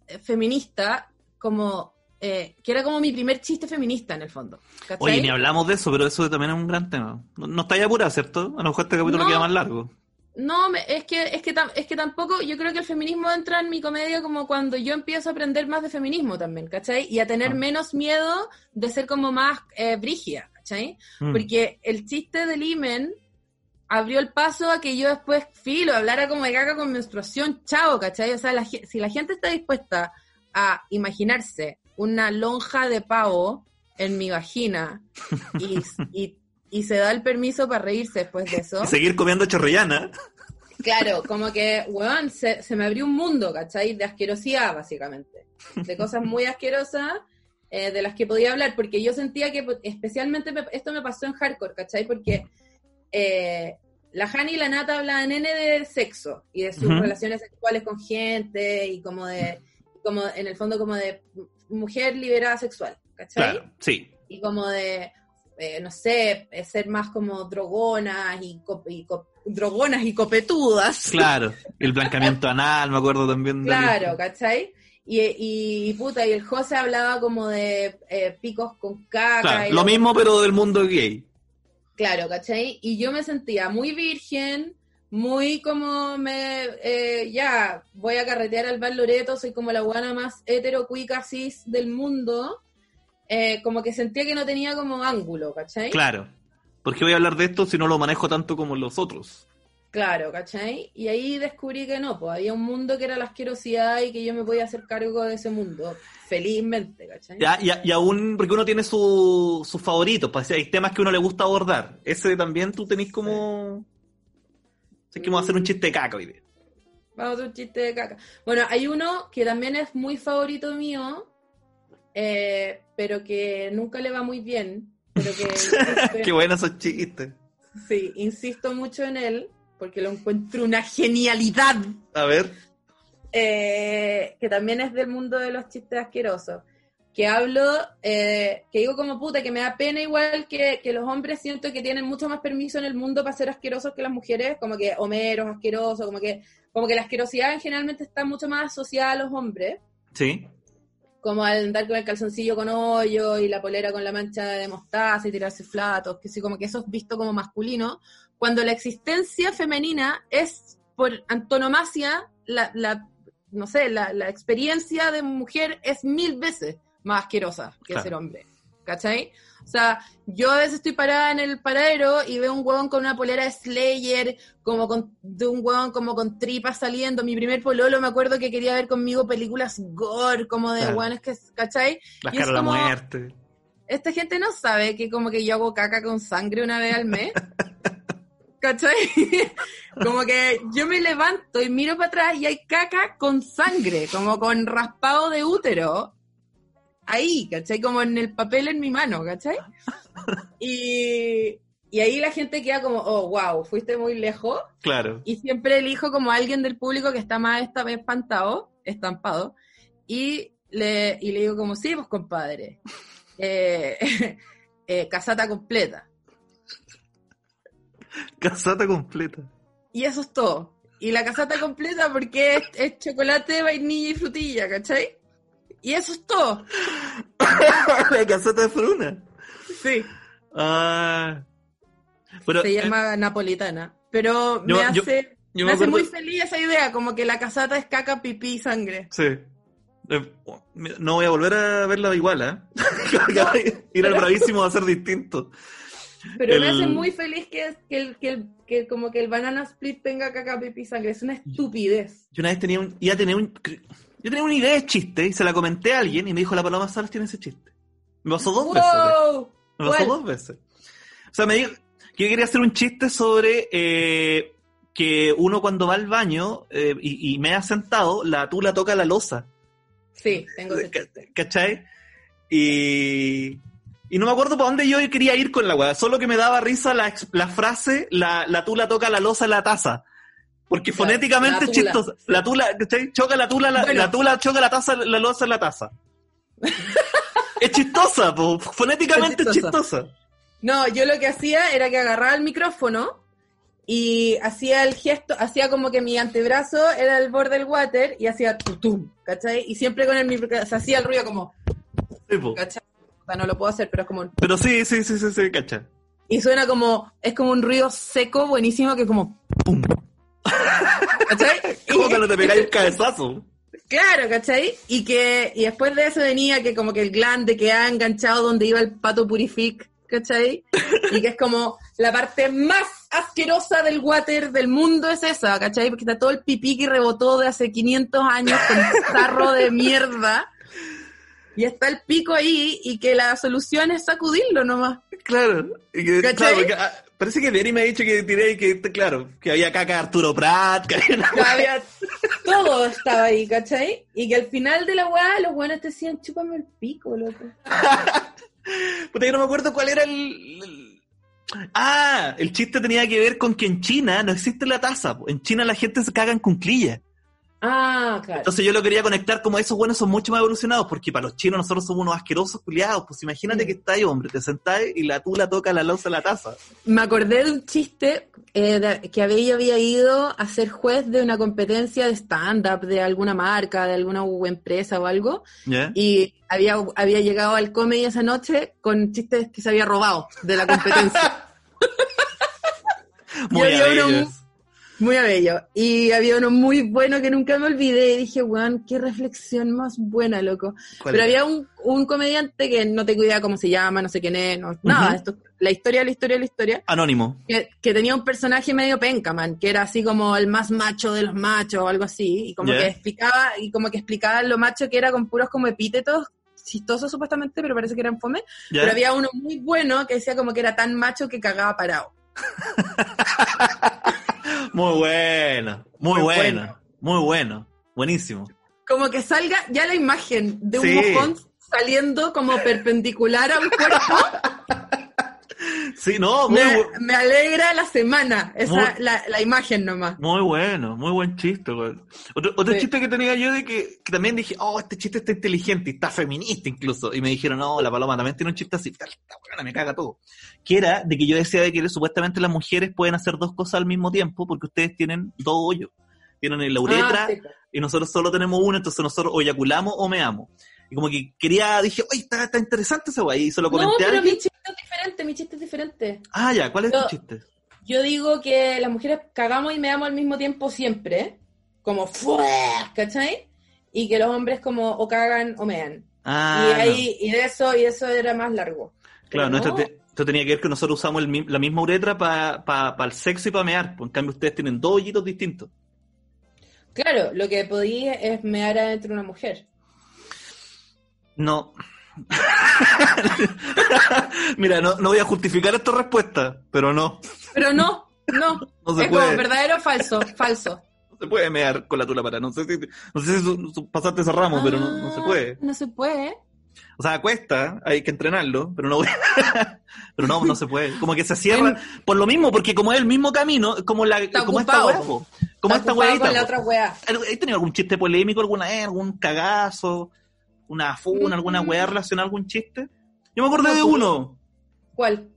eh, feminista, como eh, que era como mi primer chiste feminista en el fondo. ¿cachai? Oye, ni hablamos de eso, pero eso también es un gran tema. No, no estáis apurada, ¿cierto? A lo mejor este capítulo No. queda más largo. No, me- es que, es, que tam- es que tampoco, yo creo que el feminismo entra en mi comedia como cuando yo empiezo a aprender más de feminismo también, ¿cachai? Y a tener Ah. menos miedo de ser como más eh, brígida, ¿cachai? Mm. Porque el chiste del imen abrió el paso a que yo después, filo, hablara como de caca con menstruación, chao, ¿cachai? O sea, la si la gente está dispuesta a imaginarse una lonja de pavo en mi vagina y, y, y se da el permiso para reírse después de eso. Y seguir comiendo chorrillana. Claro, como que, weón, se, se me abrió un mundo, ¿cachai? De asquerosidad, básicamente. De cosas muy asquerosas eh, de las que podía hablar, porque yo sentía que especialmente me- esto me pasó en hardcore, ¿cachai? Porque eh, la Hani y la Nata hablaban N de sexo y de sus relaciones sexuales con gente y como de, como en el fondo como de mujer liberada sexual, ¿cachai? Claro, sí. y como de, eh, no sé, eh, ser más como drogonas y, y drogonas y copetudas. Claro. El blancamiento anal, me acuerdo también. de- Claro, ¿cachai? Y, y, y puta, y el José hablaba como de eh, picos con caca. Claro, y lo mismo, pero del mundo gay. Claro, ¿cachai? Y yo me sentía muy virgen, muy como me, eh, ya, voy a carretear al Bar Loreto, soy como la guana más hetero, cuica, cis del mundo. Eh, como que sentía que no tenía como ángulo, ¿cachai? Claro. ¿Por qué voy a hablar de esto si no lo manejo tanto como los otros? Claro, ¿cachai? Y ahí descubrí que no, pues había un mundo que era la asquerosidad y que yo me podía hacer cargo de ese mundo, felizmente, ¿cachai? Ya, y, y aún, porque uno tiene su- sus favoritos, pues hay temas que uno le gusta abordar. Ese también tú tenés como... Sé que vamos a hacer un chiste de caca hoy día. Vamos a hacer un chiste de caca. Bueno, hay uno que también es muy favorito mío, eh, pero que nunca le va muy bien, pero que Qué buenos esos chistes. sí, insisto mucho en él, porque lo encuentro una genialidad. A ver. eh, que también es del mundo de los chistes asquerosos. Que hablo, eh, que digo como puta, que me da pena igual que, que los hombres siento que tienen mucho más permiso en el mundo para ser asquerosos que las mujeres, como que homeros asquerosos, como que, como que la asquerosidad generalmente está mucho más asociada a los hombres Sí. Como al andar con el calzoncillo con hoyo y la polera con la mancha de mostaza y tirarse flatos, que sí, como que eso es visto como masculino, cuando la existencia femenina es por antonomasia, la, la no sé, la, la experiencia de mujer es mil veces más asquerosa que Claro. ser hombre, ¿cachai? O sea, yo a veces estoy parada en el paradero y veo un huevón con una polera de Slayer, como con, de un huevón como con tripas saliendo. Mi primer pololo me acuerdo que quería ver conmigo películas gore, como de Claro. hueones que, ¿cachai? Las Y es caras de la muerte. Esta gente no sabe que como que yo hago caca con sangre una vez al mes. ¿Cachai? como que yo me levanto y miro para atrás y hay caca con sangre, como con raspado de útero. Ahí, ¿cachai? Como en el papel en mi mano, ¿cachai? Y, y ahí la gente queda como, oh, wow, fuiste muy lejos. Claro. Y siempre elijo como a alguien del público que está más esta vez espantado, estampado, y le, y le digo como, sí, pues compadre, eh, eh, casata completa. Casata completa. Y eso es todo. Y la casata completa porque es, es chocolate, vainilla y frutilla, ¿cachai? Y eso es todo. la casata de fruna. Sí. Ah. Pero, Se eh, llama napolitana. Pero Yo- me hace, yo me me hace acuerdo- muy feliz esa idea, como que la casata es caca, pipí y sangre. Sí. Eh, No voy a volver a verla igual, ¿eh? Ir al pero- bravísimo va a ser distinto. Pero me hace muy feliz que, que, el, que, como que el banana split tenga caca, pipí y sangre. Es una estupidez. Yo una vez tenía un, iba a tener un, yo tenía una idea de chiste y se la comenté a alguien y me dijo, la Paloma Salas tiene ese chiste. Me pasó dos veces. ¡Wow! Me pasó ¿Cuál? dos veces. O sea, me dijo que yo quería hacer un chiste sobre eh, que uno cuando va al baño eh, y, y me ha sentado, la tula toca la losa. Sí, tengo ese chiste. ¿Cachai? Y, y no me acuerdo para dónde yo quería ir con la weá. Solo que me daba risa la, la frase, la, la tula toca la losa en la taza. Porque Claro, fonéticamente es chistosa. La tula, ¿cachai? Choca la tula, la, Bueno. la tula choca la taza, la losa en la taza. es chistosa, po. fonéticamente es Es chistosa. No, yo lo que hacía era que agarraba el micrófono y hacía el gesto, hacía como que mi antebrazo era el borde del water y hacía tutum, ¿cachai? Y siempre con el micrófono, se hacía el ruido como, Sí, po. ¿cachai? O sea, no lo puedo hacer, pero es como... un- Pero sí, sí, sí, sí, sí, cacha. Y suena como, es como un ruido seco, buenísimo, que como... Pum. ¿Cachai? Como Y- cuando te pegáis un cabezazo. Claro, ¿cachai? Y que y después de eso venía que como que el glande quedaba enganchado donde iba el pato purific, ¿cachai? Y que es como la parte más asquerosa del water del mundo es esa, ¿cachai? Porque está todo el pipí que rebotó de hace 500 años con tarro de mierda. Y está el pico ahí y que la solución es sacudirlo nomás. Claro. Y que, claro porque, ah, parece que Dani me ha dicho que tiré que, claro, que había caca de Arturo Prat, que había todo estaba ahí, ¿cachai? Y que al final de la weá los buenos te decían, chúpame el pico, loco. Puta, yo no me acuerdo cuál era el, el- Ah, el chiste tenía que ver con que en China no existe la taza. En China la gente se caga en cunclillas. Ah, claro. Entonces yo lo quería conectar como esos buenos son mucho más evolucionados, porque para los chinos nosotros somos unos asquerosos culiados. Pues imagínate Mm. que está ahí, hombre, te sentás y la tula toca la losa la taza. Me acordé de un chiste eh, de- que había, yo había ido a ser juez de una competencia de stand-up de alguna marca, de alguna empresa o algo, y había, había llegado al comedy esa noche con chistes que se había robado de la competencia. Muy había uno. Muy bello. Y había uno muy bueno que nunca me olvidé y dije, weón, qué reflexión más buena, loco. ¿Cuál Pero era? había un, un comediante que no tengo idea cómo se llama, no sé quién es, no- nada, Ujú. esto, la historia, la historia, la historia. Anónimo. que, que tenía un personaje medio pencaman, que era así como el más macho de los machos o algo así, y como Ya. que explicaba, y como que explicaba lo macho que era con puros como epítetos chistosos supuestamente, pero parece que eran fome. ¿Ya? Pero había uno muy bueno que decía como que era tan macho que cagaba parado. Muy bueno, muy, Muy bueno, bueno. muy bueno, buenísimo. Como que salga ya la imagen de un Sí. mojón saliendo como perpendicular a un cuerpo Sí, no, muy, Me, bu- me alegra la semana, esa, Muy- la, la imagen nomás. muy bueno, muy buen chiste. Otro, otro Sí. chiste que tenía yo de que, que también dije, oh, este chiste está inteligente y está feminista incluso. Y me dijeron, no, la paloma también tiene un chiste así. Esta weona me caga todo. Que era de que yo decía de que supuestamente las mujeres pueden hacer dos cosas al mismo tiempo porque ustedes tienen dos hoyos. Tienen la uretra Ah, sí, y nosotros solo tenemos uno, entonces nosotros o eyaculamos o meamos. Y como que quería, dije, oye, está, está interesante ese wey. Y se lo No, comenté a pero mi chiste es diferente, mi chiste es diferente. Ah, ya, ¿cuál es Yo- tu chiste? Yo digo que las mujeres cagamos y meamos al mismo tiempo siempre, como ¡fua! ¿cachai? Y que los hombres como o cagan o mean. Ah, y no. ahí, y de eso, y eso era más largo. Claro, no, esto, no. te- esto tenía que ver que nosotros usamos el la misma uretra para el sexo y para mear. Pues en cambio ustedes tienen dos hoyitos distintos. Claro, lo que podía es mear adentro de una mujer. No. Mira, no, no voy a justificar esta respuesta, pero no. Pero no, no. No se es puede. como verdadero o falso, falso. No se puede mear con la tula para. No sé si, no sé si pasaste ese ramo, pero no, no se Ah, puede. No se puede. O sea, cuesta, hay que entrenarlo, pero no Pero no, no se puede. Como que se cierra por lo mismo, porque como es el mismo camino, como la Está como esta ocupado, weá, po. como Está esta la otra. ¿Has tenido algún chiste polémico alguna vez? ¿Algún cagazo? ¿Una funa? ¿Alguna weá relacionada a algún chiste? Yo me acordé de tú- uno. ¿Cuál?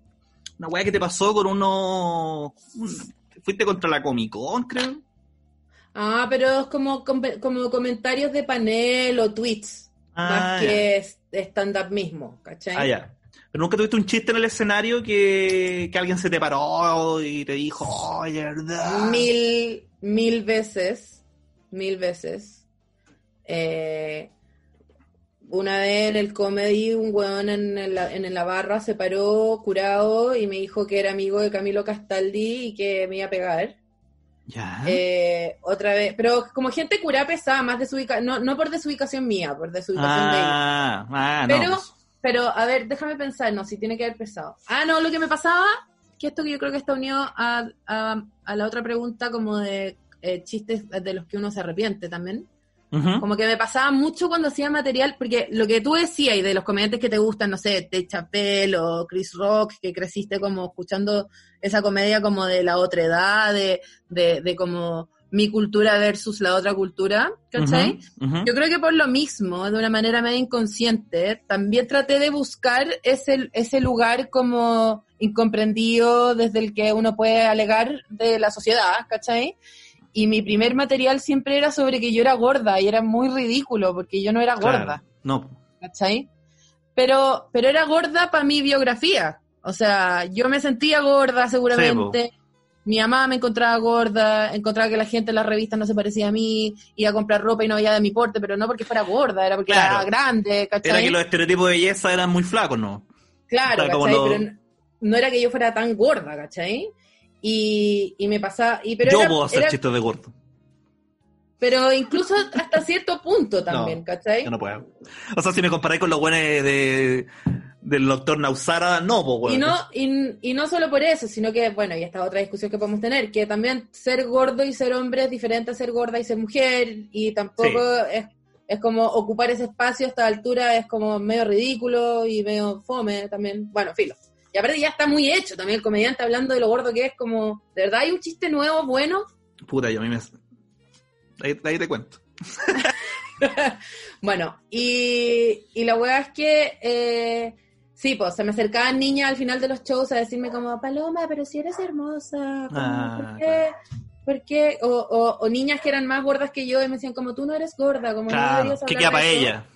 Una weá que te pasó con uno... un- Fuiste contra la Comic Con, creo. Ah, pero es como, com- como comentarios de panel o tweets, Ah, más ya. que stand-up mismo, ¿cachai? Ah, ya. Pero nunca tuviste un chiste en el escenario que, que alguien se te paró y te dijo, oye, ¿verdad? Mil, mil veces, mil veces. Eh, una vez en el comedy, un weón en la, en la barra se paró curado y me dijo que era amigo de Camilo Castaldi y que me iba a pegar. Ya. Eh, otra vez, pero como gente curada pesada, más no, no por desubicación mía, por desubicación de ah, ah, no. Pero, pero, a ver, déjame pensar, no, si tiene que haber pesado. Ah, no, lo que me pasaba, que esto que yo creo que está unido a, a, a la otra pregunta como de eh, chistes de los que uno se arrepiente también. Como que me pasaba mucho cuando hacía material, porque lo que tú decías y de los comediantes que te gustan, no sé, Ted Chappelle o Chris Rock, que creciste como escuchando esa comedia como de la otra edad, de, de, de como mi cultura versus la otra cultura, ¿cachai? Yo creo que por lo mismo, de una manera medio inconsciente, también traté de buscar ese, ese lugar como incomprendido desde el que uno puede alegar de la sociedad, ¿cachai? Y mi primer material siempre era sobre que yo era gorda y era muy ridículo porque yo no era Claro. gorda, No. ¿cachai? Pero, pero era gorda para mi biografía. O sea, yo me sentía gorda seguramente. mi mamá me encontraba gorda, encontraba que la gente en las revistas no se parecía a mí, iba a comprar ropa y no veía de mi porte, pero no porque fuera gorda, era porque Claro. era grande, ¿cachai? Era que los estereotipos de belleza eran muy flacos, ¿no? Claro, ¿cachai? Pero no, no era que yo fuera tan gorda, ¿cachai? Y, y me pasaba... Y, pero Yo era- puedo hacer era- chistes de gordo. Pero incluso hasta cierto punto también, No, ¿cachai? Yo no puedo. O sea, si me comparáis con los buenos de, del doctor Nausara, no, pues, Y weón. no, y, y no solo por eso, sino que, bueno, y esta es otra discusión que podemos tener, que también ser gordo y ser hombre es diferente a ser gorda y ser mujer, y tampoco es, es como ocupar ese espacio a esta altura es como medio ridículo y medio fome también. Bueno, filo. Y aparte ya está muy hecho también el comediante hablando de lo gordo que es, como, ¿de verdad hay un chiste nuevo, bueno? Puta, yo a mí me... Ahí, ahí te cuento. Bueno, y, y la weá es que, eh, sí, pues se me acercaban niñas al final de los shows a decirme como, Paloma, pero si eres hermosa, como, Ah, ¿por qué? ¿Por qué? O, o- o niñas que eran más gordas que yo y me decían como, tú no eres gorda, como no Claro, deberías ¿qué hablar queda de para eso". ella?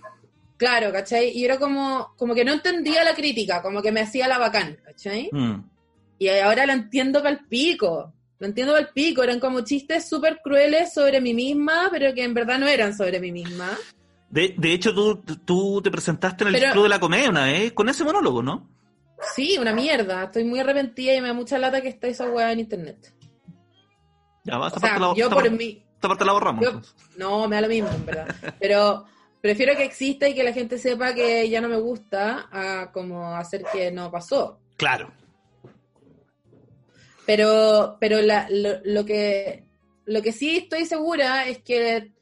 Claro, ¿cachai? Y era como, como que no entendía la crítica, como que me hacía la bacán, ¿cachai? Mm. Y ahora la entiendo pal pico. Lo entiendo pal pico. Eran como chistes súper crueles sobre mí misma, pero que en verdad no eran sobre mí misma. De, de hecho, tú, tú te presentaste en el Pero- Club de la Comedia una vez con ese monólogo, ¿no? Sí, una mierda. Estoy muy arrepentida y me da mucha lata que esté esa weá en internet. Ya, O sea, la, yo esta por parte- mí... esta parte la borramos. yo-. No, me da lo mismo, en verdad. Pero prefiero que exista y que la gente sepa que ya no me gusta a como hacer que no pasó. Claro. Pero, pero la- lo, lo que lo que sí estoy segura es que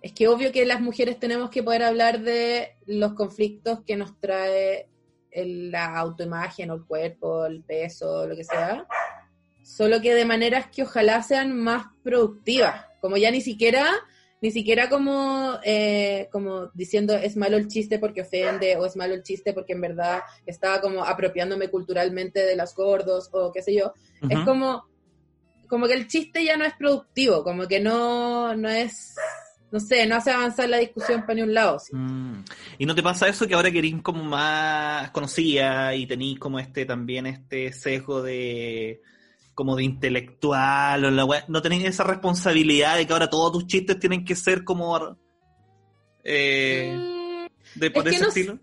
es que obvio que las mujeres tenemos que poder hablar de los conflictos que nos trae el- la autoimagen o el cuerpo, el peso, lo que sea, solo que de maneras que ojalá sean más productivas, como ya ni siquiera, ni siquiera como, eh, como diciendo es malo el chiste porque ofende o es malo el chiste porque en verdad estaba como apropiándome culturalmente de los gordos o qué sé yo, es como, como que el chiste ya no es productivo, como que no, no es, no sé, no hace avanzar la discusión para ni un lado. sí. Mm. ¿Y no te pasa eso que ahora querís como más conocida y tenéis como este también este sesgo de como de intelectual o la wea- no tenéis esa responsabilidad de que ahora todos tus chistes tienen que ser como eh, Mm, de por es ese no estilo?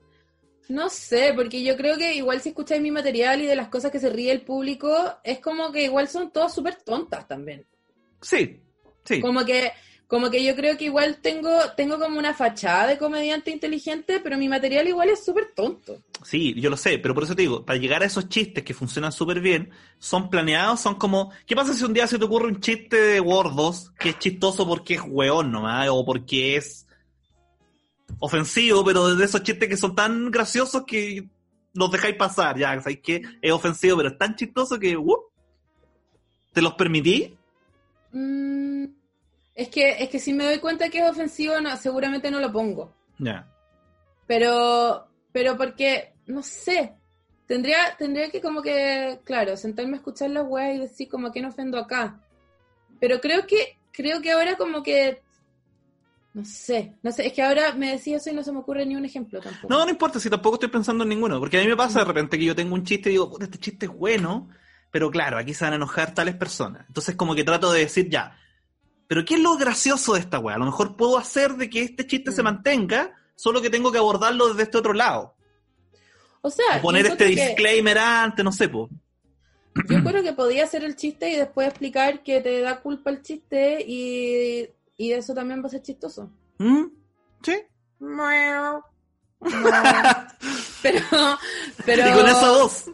No sé, porque yo creo que igual si escucháis mi material y de las cosas que se ríe el público, es como que igual son todas súper tontas también. Sí, sí. Como que, como que yo creo que igual tengo, tengo como una fachada de comediante inteligente, pero mi material igual es súper tonto. Sí, yo lo sé, pero por eso te digo, para llegar a esos chistes que funcionan súper bien, son planeados, son como, ¿qué pasa si un día se te ocurre un chiste de gordos que es chistoso porque es hueón nomás, o porque es ofensivo, pero de esos chistes que son tan graciosos que los dejáis pasar, ya, ¿sabéis qué? Es ofensivo, pero es tan chistoso que, ¡uh! ¿te los permití? Mm, es que, es que si me doy cuenta que es ofensivo, no, seguramente no lo pongo. Ya. Pero, pero porque, no sé, tendría, tendría que como que, claro, sentarme a escuchar las weas y decir como que no ofendo acá. Pero creo que, creo que ahora como que, no sé, no sé, es que ahora me decía eso y no se me ocurre ni un ejemplo tampoco. No, no importa, si tampoco estoy pensando en ninguno, porque a mí me pasa de repente que yo tengo un chiste y digo, puta, este chiste es bueno, pero claro, aquí se van a enojar tales personas. Entonces como que trato de decir, ya, pero ¿qué es lo gracioso de esta weá? A lo mejor puedo hacer de que este chiste se Mm. mantenga, solo que tengo que abordarlo desde este otro lado. O sea, O poner este que- disclaimer antes, no sé, pues. Yo creo que podía hacer el chiste y después explicar que te da culpa el chiste y, y eso también va a ser chistoso. ¿Mm? ¿Sí? Pero, pero. Y con esa voz.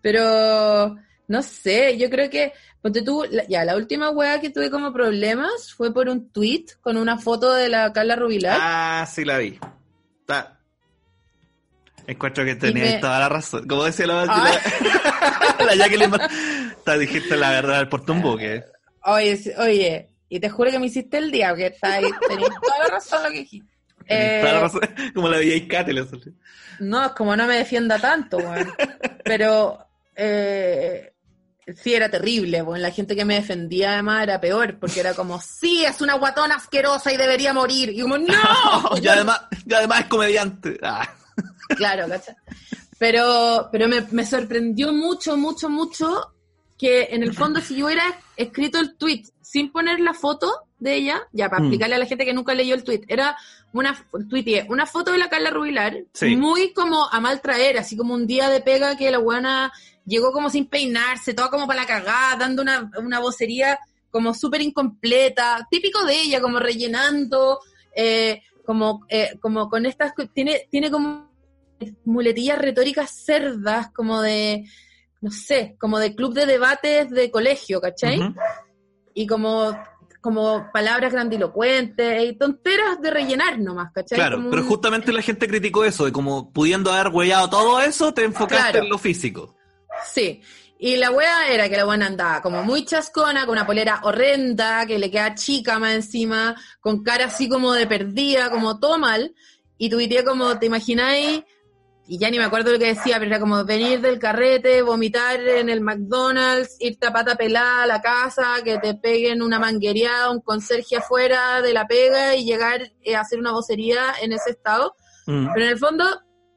Pero no sé, yo creo que, ponte tú, la- ya, la última wea que tuve como problemas fue por un tweet con una foto de la Carla Rubilar. Ah, sí la vi. Está. Encuentro que tenías me- toda la razón. Como decía la, Ah. la, la Jacqueline. Está, dijiste la verdad al portumbuque. Oye, sí, oye, y te juro que me hiciste el día, porque está ahí, tenías toda la razón lo que dijiste. Tenés toda la Eh, razón. Como la Cáteles. No, es como no me defienda tanto, weón. Pero eh, sí era terrible, weón. La gente que me defendía además era peor, porque era como, sí, es una guatona asquerosa y debería morir. Y como, no. y, además, y además es comediante. Ah. Claro, ¿cachai? Pero, pero me, me sorprendió mucho, mucho, mucho que en el fondo si yo hubiera escrito el tweet sin poner la foto de ella, ya para Mm. explicarle a la gente que nunca leyó el tweet, era una tuiteé una foto de la Carla Rubilar, Sí. muy como a mal traer, así como un día de pega que la buena llegó como sin peinarse, toda como para la cagada, dando una, una vocería como súper incompleta, típico de ella, como rellenando, eh, como, eh, como con estas, tiene, tiene como muletillas retóricas cerdas, como de, no sé, como de club de debates de colegio, ¿cachai? Y como, como palabras grandilocuentes y tonteras de rellenar nomás, ¿cachai? Claro, Como pero un- justamente la gente criticó eso, de como pudiendo haber huellado todo eso, te enfocaste Claro. en lo físico. Sí. Y la wea era que la buena andaba como muy chascona, con una polera horrenda, que le queda chica más encima, con cara así como de perdida, como todo mal. Y tuiteé como, ¿te imagináis? Y ya ni me acuerdo lo que decía, pero era como venir del carrete, vomitar en el McDonald's, irte a pata pelada a la casa, que te peguen una manguereada, un conserje afuera de la pega y llegar eh, a hacer una vocería en ese estado. Mm. Pero en el fondo,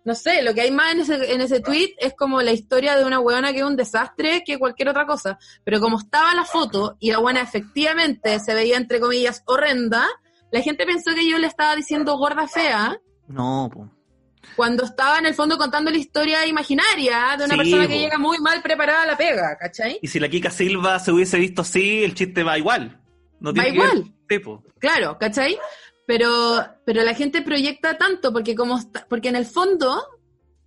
no sé, lo que hay más en ese, en ese tweet es como la historia de una weona que es un desastre que cualquier otra cosa. Pero como estaba la foto y la buena efectivamente se veía entre comillas horrenda, la gente pensó que yo le estaba diciendo gorda fea No, po. cuando estaba en el fondo contando la historia imaginaria de una Sí, persona po. que llega muy mal preparada a la pega, ¿cachai? Y si la Kika Silva se hubiese visto así, el chiste va igual. No Va tiene ver- igual. Sí, po. Claro, ¿cachai? Pero, pero la gente proyecta tanto porque como está- porque en el fondo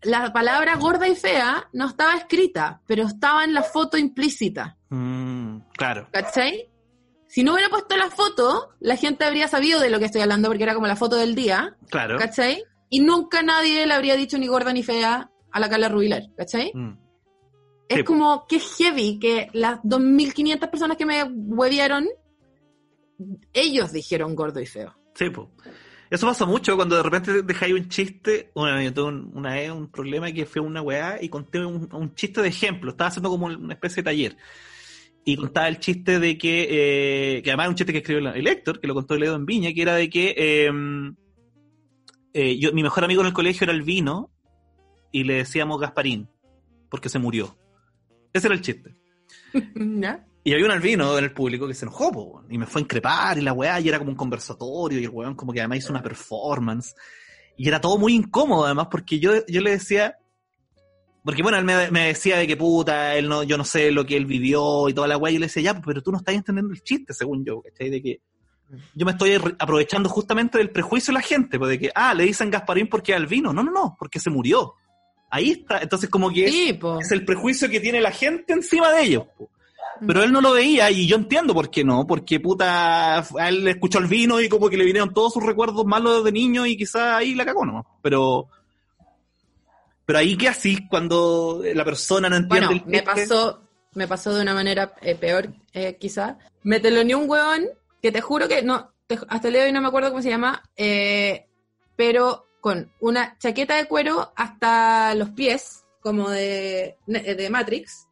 la palabra gorda y fea no estaba escrita, pero estaba en la foto implícita, Mm, claro. ¿cachai? Si no hubiera puesto la foto, la gente habría sabido de lo que estoy hablando porque era como la foto del día, Claro. ¿cachai? y nunca nadie le habría dicho ni gorda ni fea a la Carla Rubilar, ¿cachai? Mm. Es Sí. como que heavy que las 2.500 personas que me huevieron, ellos dijeron gordo y feo. Eso pasa mucho cuando de repente dejáis un chiste. Bueno, yo un- una vez un problema que fue una weá y conté un, chiste de ejemplo. Estaba haciendo como una especie de taller. Y contaba el chiste de que, eh, que además es un chiste que escribió el Héctor, que lo contó Ledo en Viña, que era de que eh, eh, yo, mi mejor amigo en el colegio era el vino y le decíamos Gasparín, porque se murió. Ese era el chiste. ¿Ya? Y había un albino en el público que se enojó, po, y me fue a increpar, y la weá, y era como un conversatorio, y el weón como que además hizo una performance. Y era todo muy incómodo, además, porque yo, yo le decía, porque bueno, él me, me decía de que puta, él no, yo no sé lo que él vivió y toda la weá, y yo le decía, ya, pero tú no estás entendiendo el chiste, según yo, ¿cachai? De que yo me estoy aprovechando justamente del prejuicio de la gente, pues de que, ah, le dicen Gasparín porque es albino. No, no, no, porque se murió. Ahí está. Entonces, como que Sí, es el prejuicio que tiene la gente encima de ellos. po. Pero él no lo veía y yo entiendo por qué no, porque puta, a él escuchó el vino y como que le vinieron todos sus recuerdos malos de niño y quizá ahí la cagó nomás. Pero, pero ahí qué así cuando la persona no entiende Bueno, el me pasó, me pasó de una manera eh, peor, eh, quizá. Me teloneó un hueón que te juro que no, te- hasta el día de hoy no me acuerdo cómo se llama, eh, pero con una chaqueta de cuero hasta los pies, como de, de Matrix.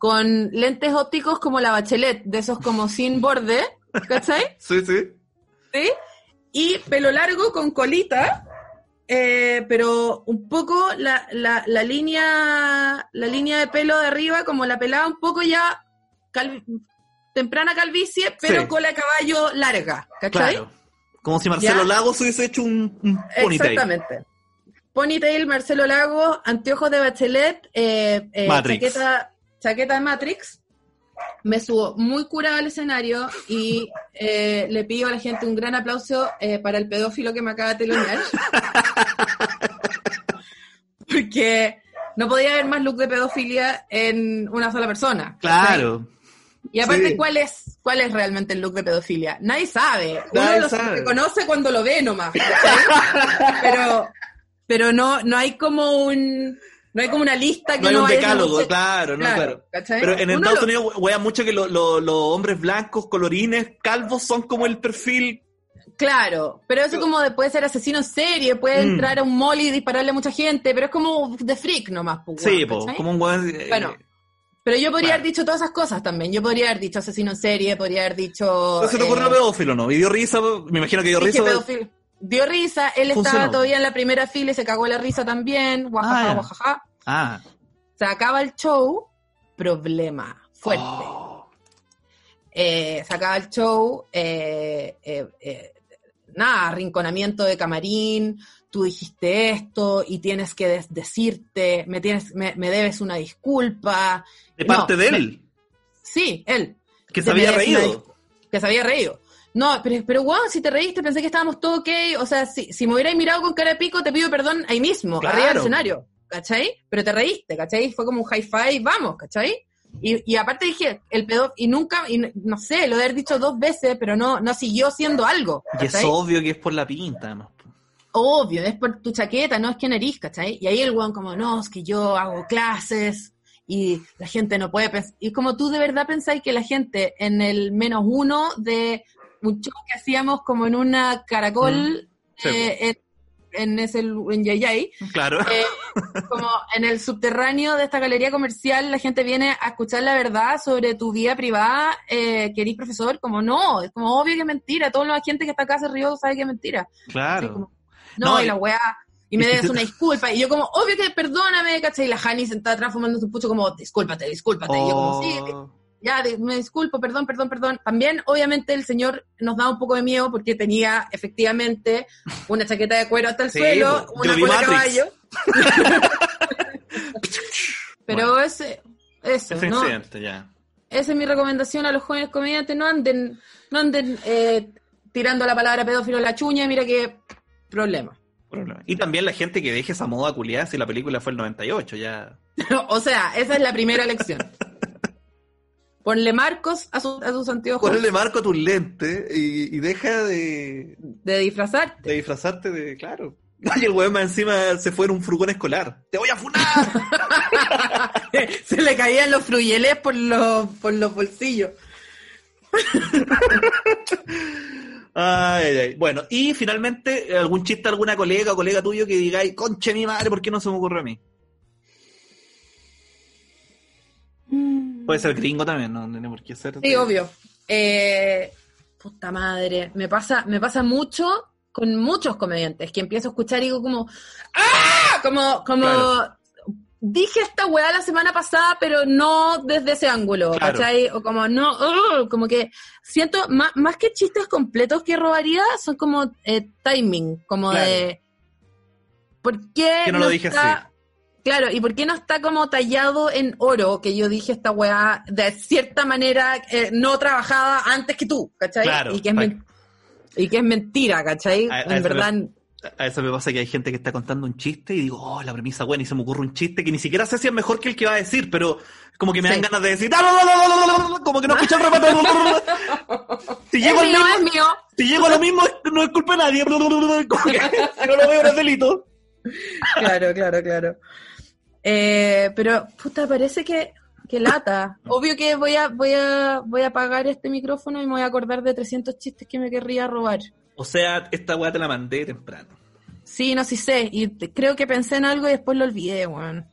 Con lentes ópticos como la bachelet, de esos como sin borde, ¿cachai? Sí, sí. ¿Sí? Y pelo largo con colita, eh, pero un poco la, la, la línea la línea de pelo de arriba, como la pelada un poco ya calvi- temprana calvicie, pero Sí. cola de caballo larga, ¿cachai? Claro. Como si Marcelo ¿Ya? Lagos hubiese hecho un, un ponytail. Exactamente. Ponytail, Marcelo Lago, anteojos de bachelet, eh, eh, Matrix. Chaqueta, chaqueta de Matrix. Me subo muy curado al escenario y eh, le pido a la gente un gran aplauso eh, para el pedófilo que me acaba de telonear. Porque no podía haber más look de pedofilia en una sola persona. Claro. Y aparte, Sí. ¿cuál es cuál es realmente el look de pedofilia? Nadie sabe. Nadie Uno lo sabe. reconoce cuando lo ve nomás. pero pero no, no hay como un no hay como una lista que No hay no un decálogo, claro, no, claro. Pero en Estados lo- Unidos wean mucho que lo- lo- los hombres blancos, colorines, calvos son como el perfil. Claro, pero eso como de, puede ser asesino en serie, puede Mm. entrar a un mall y dispararle a mucha gente, pero es como de freak nomás. pues, Sí, po, como un weón. eh, Bueno, Pero yo podría haber dicho todas esas cosas también. Yo podría haber dicho asesino en serie, podría haber dicho... se te ocurrió eh, pedófilo, ¿no? Y dio risa, me imagino que dio risa. pedófilo. Dio risa, él Funcionó. estaba todavía en la primera fila y se cagó la risa también. Guajaja, Ah, guajaja. Ah. Se acaba el show, problema fuerte. Oh. Eh, se acaba el show, eh, eh, eh, nada, arrinconamiento de camarín, tú dijiste esto y tienes que des- decirte, me, tienes, me, me debes una disculpa. De No, parte de me- él, Sí, él. que se había reído. que se había reído. No, pero, pero wow, si te reíste, pensé que estábamos todo ok. O sea, si, si me hubierais mirado con cara de pico, te pido perdón ahí mismo, Claro. arriba del escenario. ¿Cachai? Pero te reíste, ¿cachai? Fue como un hi-fi, vamos, ¿cachai? Y, y aparte dije, el pedo, y nunca, y no- sé, lo de haber dicho dos veces, pero no, no siguió siendo algo. Y es obvio que es por la pinta, además. Obvio, es por tu chaqueta, no es que eres, ¿cachai? Y ahí el weón como, no, es que yo hago clases y la gente no puede pensar. Y como tú de verdad pensáis que la gente en el menos uno de un show que hacíamos como en una caracol, Sí, eh, en, en ese en Yayay, Claro. eh, como en el subterráneo de esta galería comercial, la gente viene a escuchar la verdad sobre tu vida privada, eh, que eres profesor, como no, es como obvio que es mentira, toda la gente que está acá se rió sabe que es mentira. claro. Así como, no, No, y la weá, y me debes una disculpa, y yo como, obvio que perdóname, ¿cachai? Y la Hani sentada atrás fumando su pucho como, discúlpate, discúlpate, y yo como, sí, Oh. Ya, me disculpo, perdón, perdón, perdón. También, obviamente, el señor nos da un poco de miedo porque tenía efectivamente una chaqueta de cuero hasta el Sí, suelo, una cola de caballo. Pero Bueno. ese, eso, Ese ¿no? incidente, ya. Esa es mi recomendación a los jóvenes comediantes, no anden, no anden eh, tirando la palabra pedófilo a la chuña, mira qué problema. Problema. Y también la gente que deje esa moda culiada si la película fue el 98, ya. o sea, esa es la primera lección. Ponle marcos a, su- a sus anteojos Ponle marco a tus lentes y, y deja de, de disfrazarte. de disfrazarte de, claro. Y el weón más encima se fue en un furgón escolar. ¡Te voy a funar! Se le caían los fruyeles por los, por los bolsillos. Ay, ay. Bueno, y finalmente, algún chiste, alguna colega o colega tuyo que digáis, conche mi madre, ¿por qué no se me ocurre a mí? Puede ser gringo también, no tiene por qué ser. Sí, obvio. Eh, puta madre. Me pasa, me pasa mucho con muchos comediantes que empiezo a escuchar y digo como ¡Ah! Como, como Claro. dije esta weá la semana pasada, pero no desde ese ángulo, Claro. ¿cachai? O como no, como que siento, más, más que chistes completos que robaría, son como eh, timing, como Claro. de ¿por qué Que no lo dije está- así. Claro, ¿y por qué no está como tallado en oro que yo dije esta weá de cierta manera eh, no trabajada antes que tú, ¿cachai? Claro, y, que es pa- men- y que es mentira, ¿cachai? A- en verdad, A eso me pasa que hay gente que está contando un chiste y digo, oh, la premisa buena, y se me ocurre un chiste que ni siquiera sé si es mejor que el que va a decir, pero como que me dan Sí. ganas de decir, "Ah, como que no escuché el remate. si, llego al mío, mismo, si llego a lo mismo, no es culpa de nadie. Como que si no lo veo, no es delito. Claro, claro, claro. Eh, pero, puta, parece que, que lata. Obvio que voy a, voy a, voy a apagar este micrófono y me voy a acordar de 300 chistes que me querría robar. O sea, esta weá te la mandé temprano. Sí, no, sí sé. Y creo que pensé en algo y después lo olvidé, weón.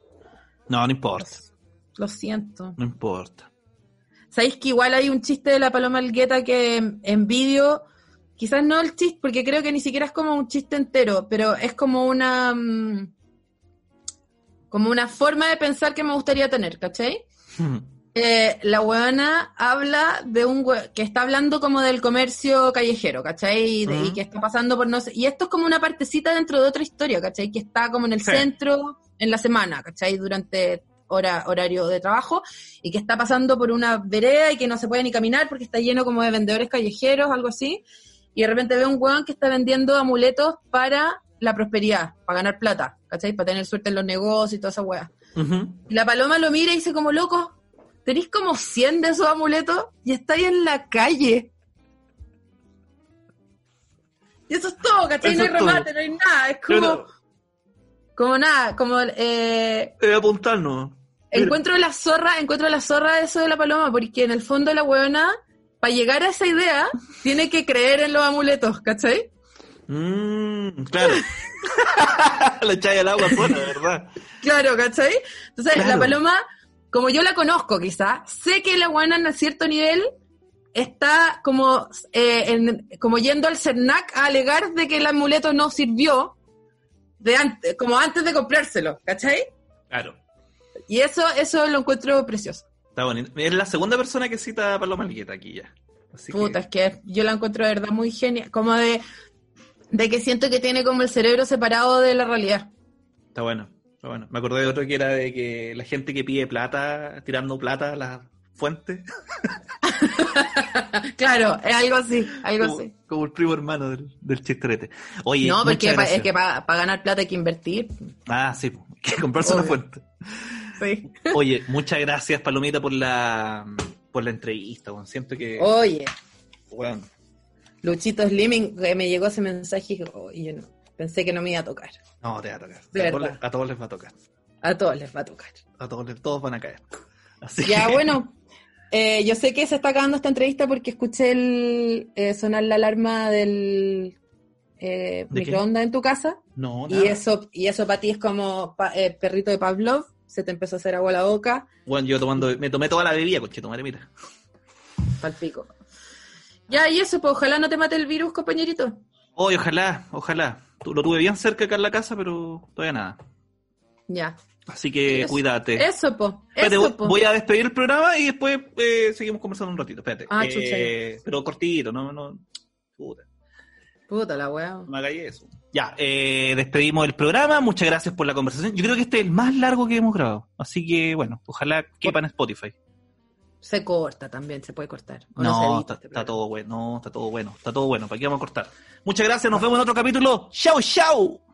No, no importa. Lo siento. No importa. ¿Sabéis que igual hay un chiste de la Paloma Algueta que en, en vídeo, quizás no el chiste, porque creo que ni siquiera es como un chiste entero, pero es como una mm, como una forma de pensar que me gustaría tener, ¿cachai? Eh, la weona habla de un que está hablando como del comercio callejero, ¿cachai? Y, de- y Ujú. que está pasando por no sé. Y esto es como una partecita dentro de otra historia, ¿cachai? Que está como en el Sí. centro en la semana, ¿cachai? Durante hora, horario de trabajo y que está pasando por una vereda y que no se puede ni caminar porque está lleno como de vendedores callejeros, algo así. Y de repente ve un weón que está vendiendo amuletos para la prosperidad, para ganar plata, ¿cachai? Para tener suerte en los negocios y toda esa weá. La paloma lo mira y dice como, loco, tenéis como 100 de esos amuletos y estáis en la calle. Y eso es todo, ¿cachai? Eso no hay todo. remate, no hay nada. Es como, Pero, como nada, como eh, eh, apuntarnos. encuentro la zorra, encuentro la zorra de eso de la paloma, porque en el fondo la huevona, para llegar a esa idea, tiene que creer en los amuletos, ¿cachai? Mmm, claro. la echáis al agua sola, ¿verdad? Claro, ¿cachai? Entonces, Claro. la paloma, como yo la conozco quizá, sé que la guana en cierto nivel está como, eh, en- como yendo al CERNAC a alegar de que el amuleto no sirvió de antes, como antes de comprárselo, ¿cachai? Claro. Y eso, eso lo encuentro precioso. Está bonito. Es la segunda persona que cita a Paloma Algueta aquí ya. Así que- Puta, es que yo la encuentro de verdad muy genial, como de, de que siento que tiene como el cerebro separado de la realidad. Está bueno, está bueno. Me acordé de otro que era de que la gente que pide plata, tirando plata a las fuentes, claro, es algo así, algo como, así. como el primo hermano del, del chistrete. Oye, No, porque pa- es que para ganar plata hay que invertir. Ah, sí, po, que comprarse una fuente. Sí. Oye, muchas gracias, Palomita, por la por la entrevista. Siento que, Oye, weón, Luchito Slimming, que me llegó ese mensaje y oh, y yo no, pensé que no me iba a tocar. no, te va a tocar. A, todos les, a todos les va a tocar. A todos les va a tocar. A todos, les- todos van a caer. Así Ya, que- bueno, eh, yo sé que se está acabando esta entrevista porque escuché el, eh, sonar la alarma del eh, microondas en tu casa No, y nada. eso y eso para ti es como pa- eh, perrito de Pavlov, se te empezó a hacer agua a la boca, Bueno, yo tomando, me tomé toda la bebida, conchito, madre, mira. palpico. Ya, y eso, pues ojalá no te mate el virus, compañerito. Oye, ojalá, ojalá. Tu- Lo tuve bien cerca acá en la casa, pero todavía nada. Ya. Así que Eso- cuídate. Eso, po. Espérate, Eso, voy, po. voy a despedir el programa y después eh, seguimos conversando un ratito. Espérate. Ah, Eh, chucha, pero cortito, no, no. Puta, Puta la weá. no me eso. Ya, eh, despedimos el programa. Muchas gracias por la conversación. Yo creo que este es el más largo que hemos grabado. Así que, bueno, ojalá quepa en Spotify. Se corta también, se puede cortar. O No, está, este todo bueno. No, está todo bueno. Está todo bueno. ¿Para qué vamos a cortar? Muchas gracias. Nos vemos en otro capítulo. ¡Chao, chao!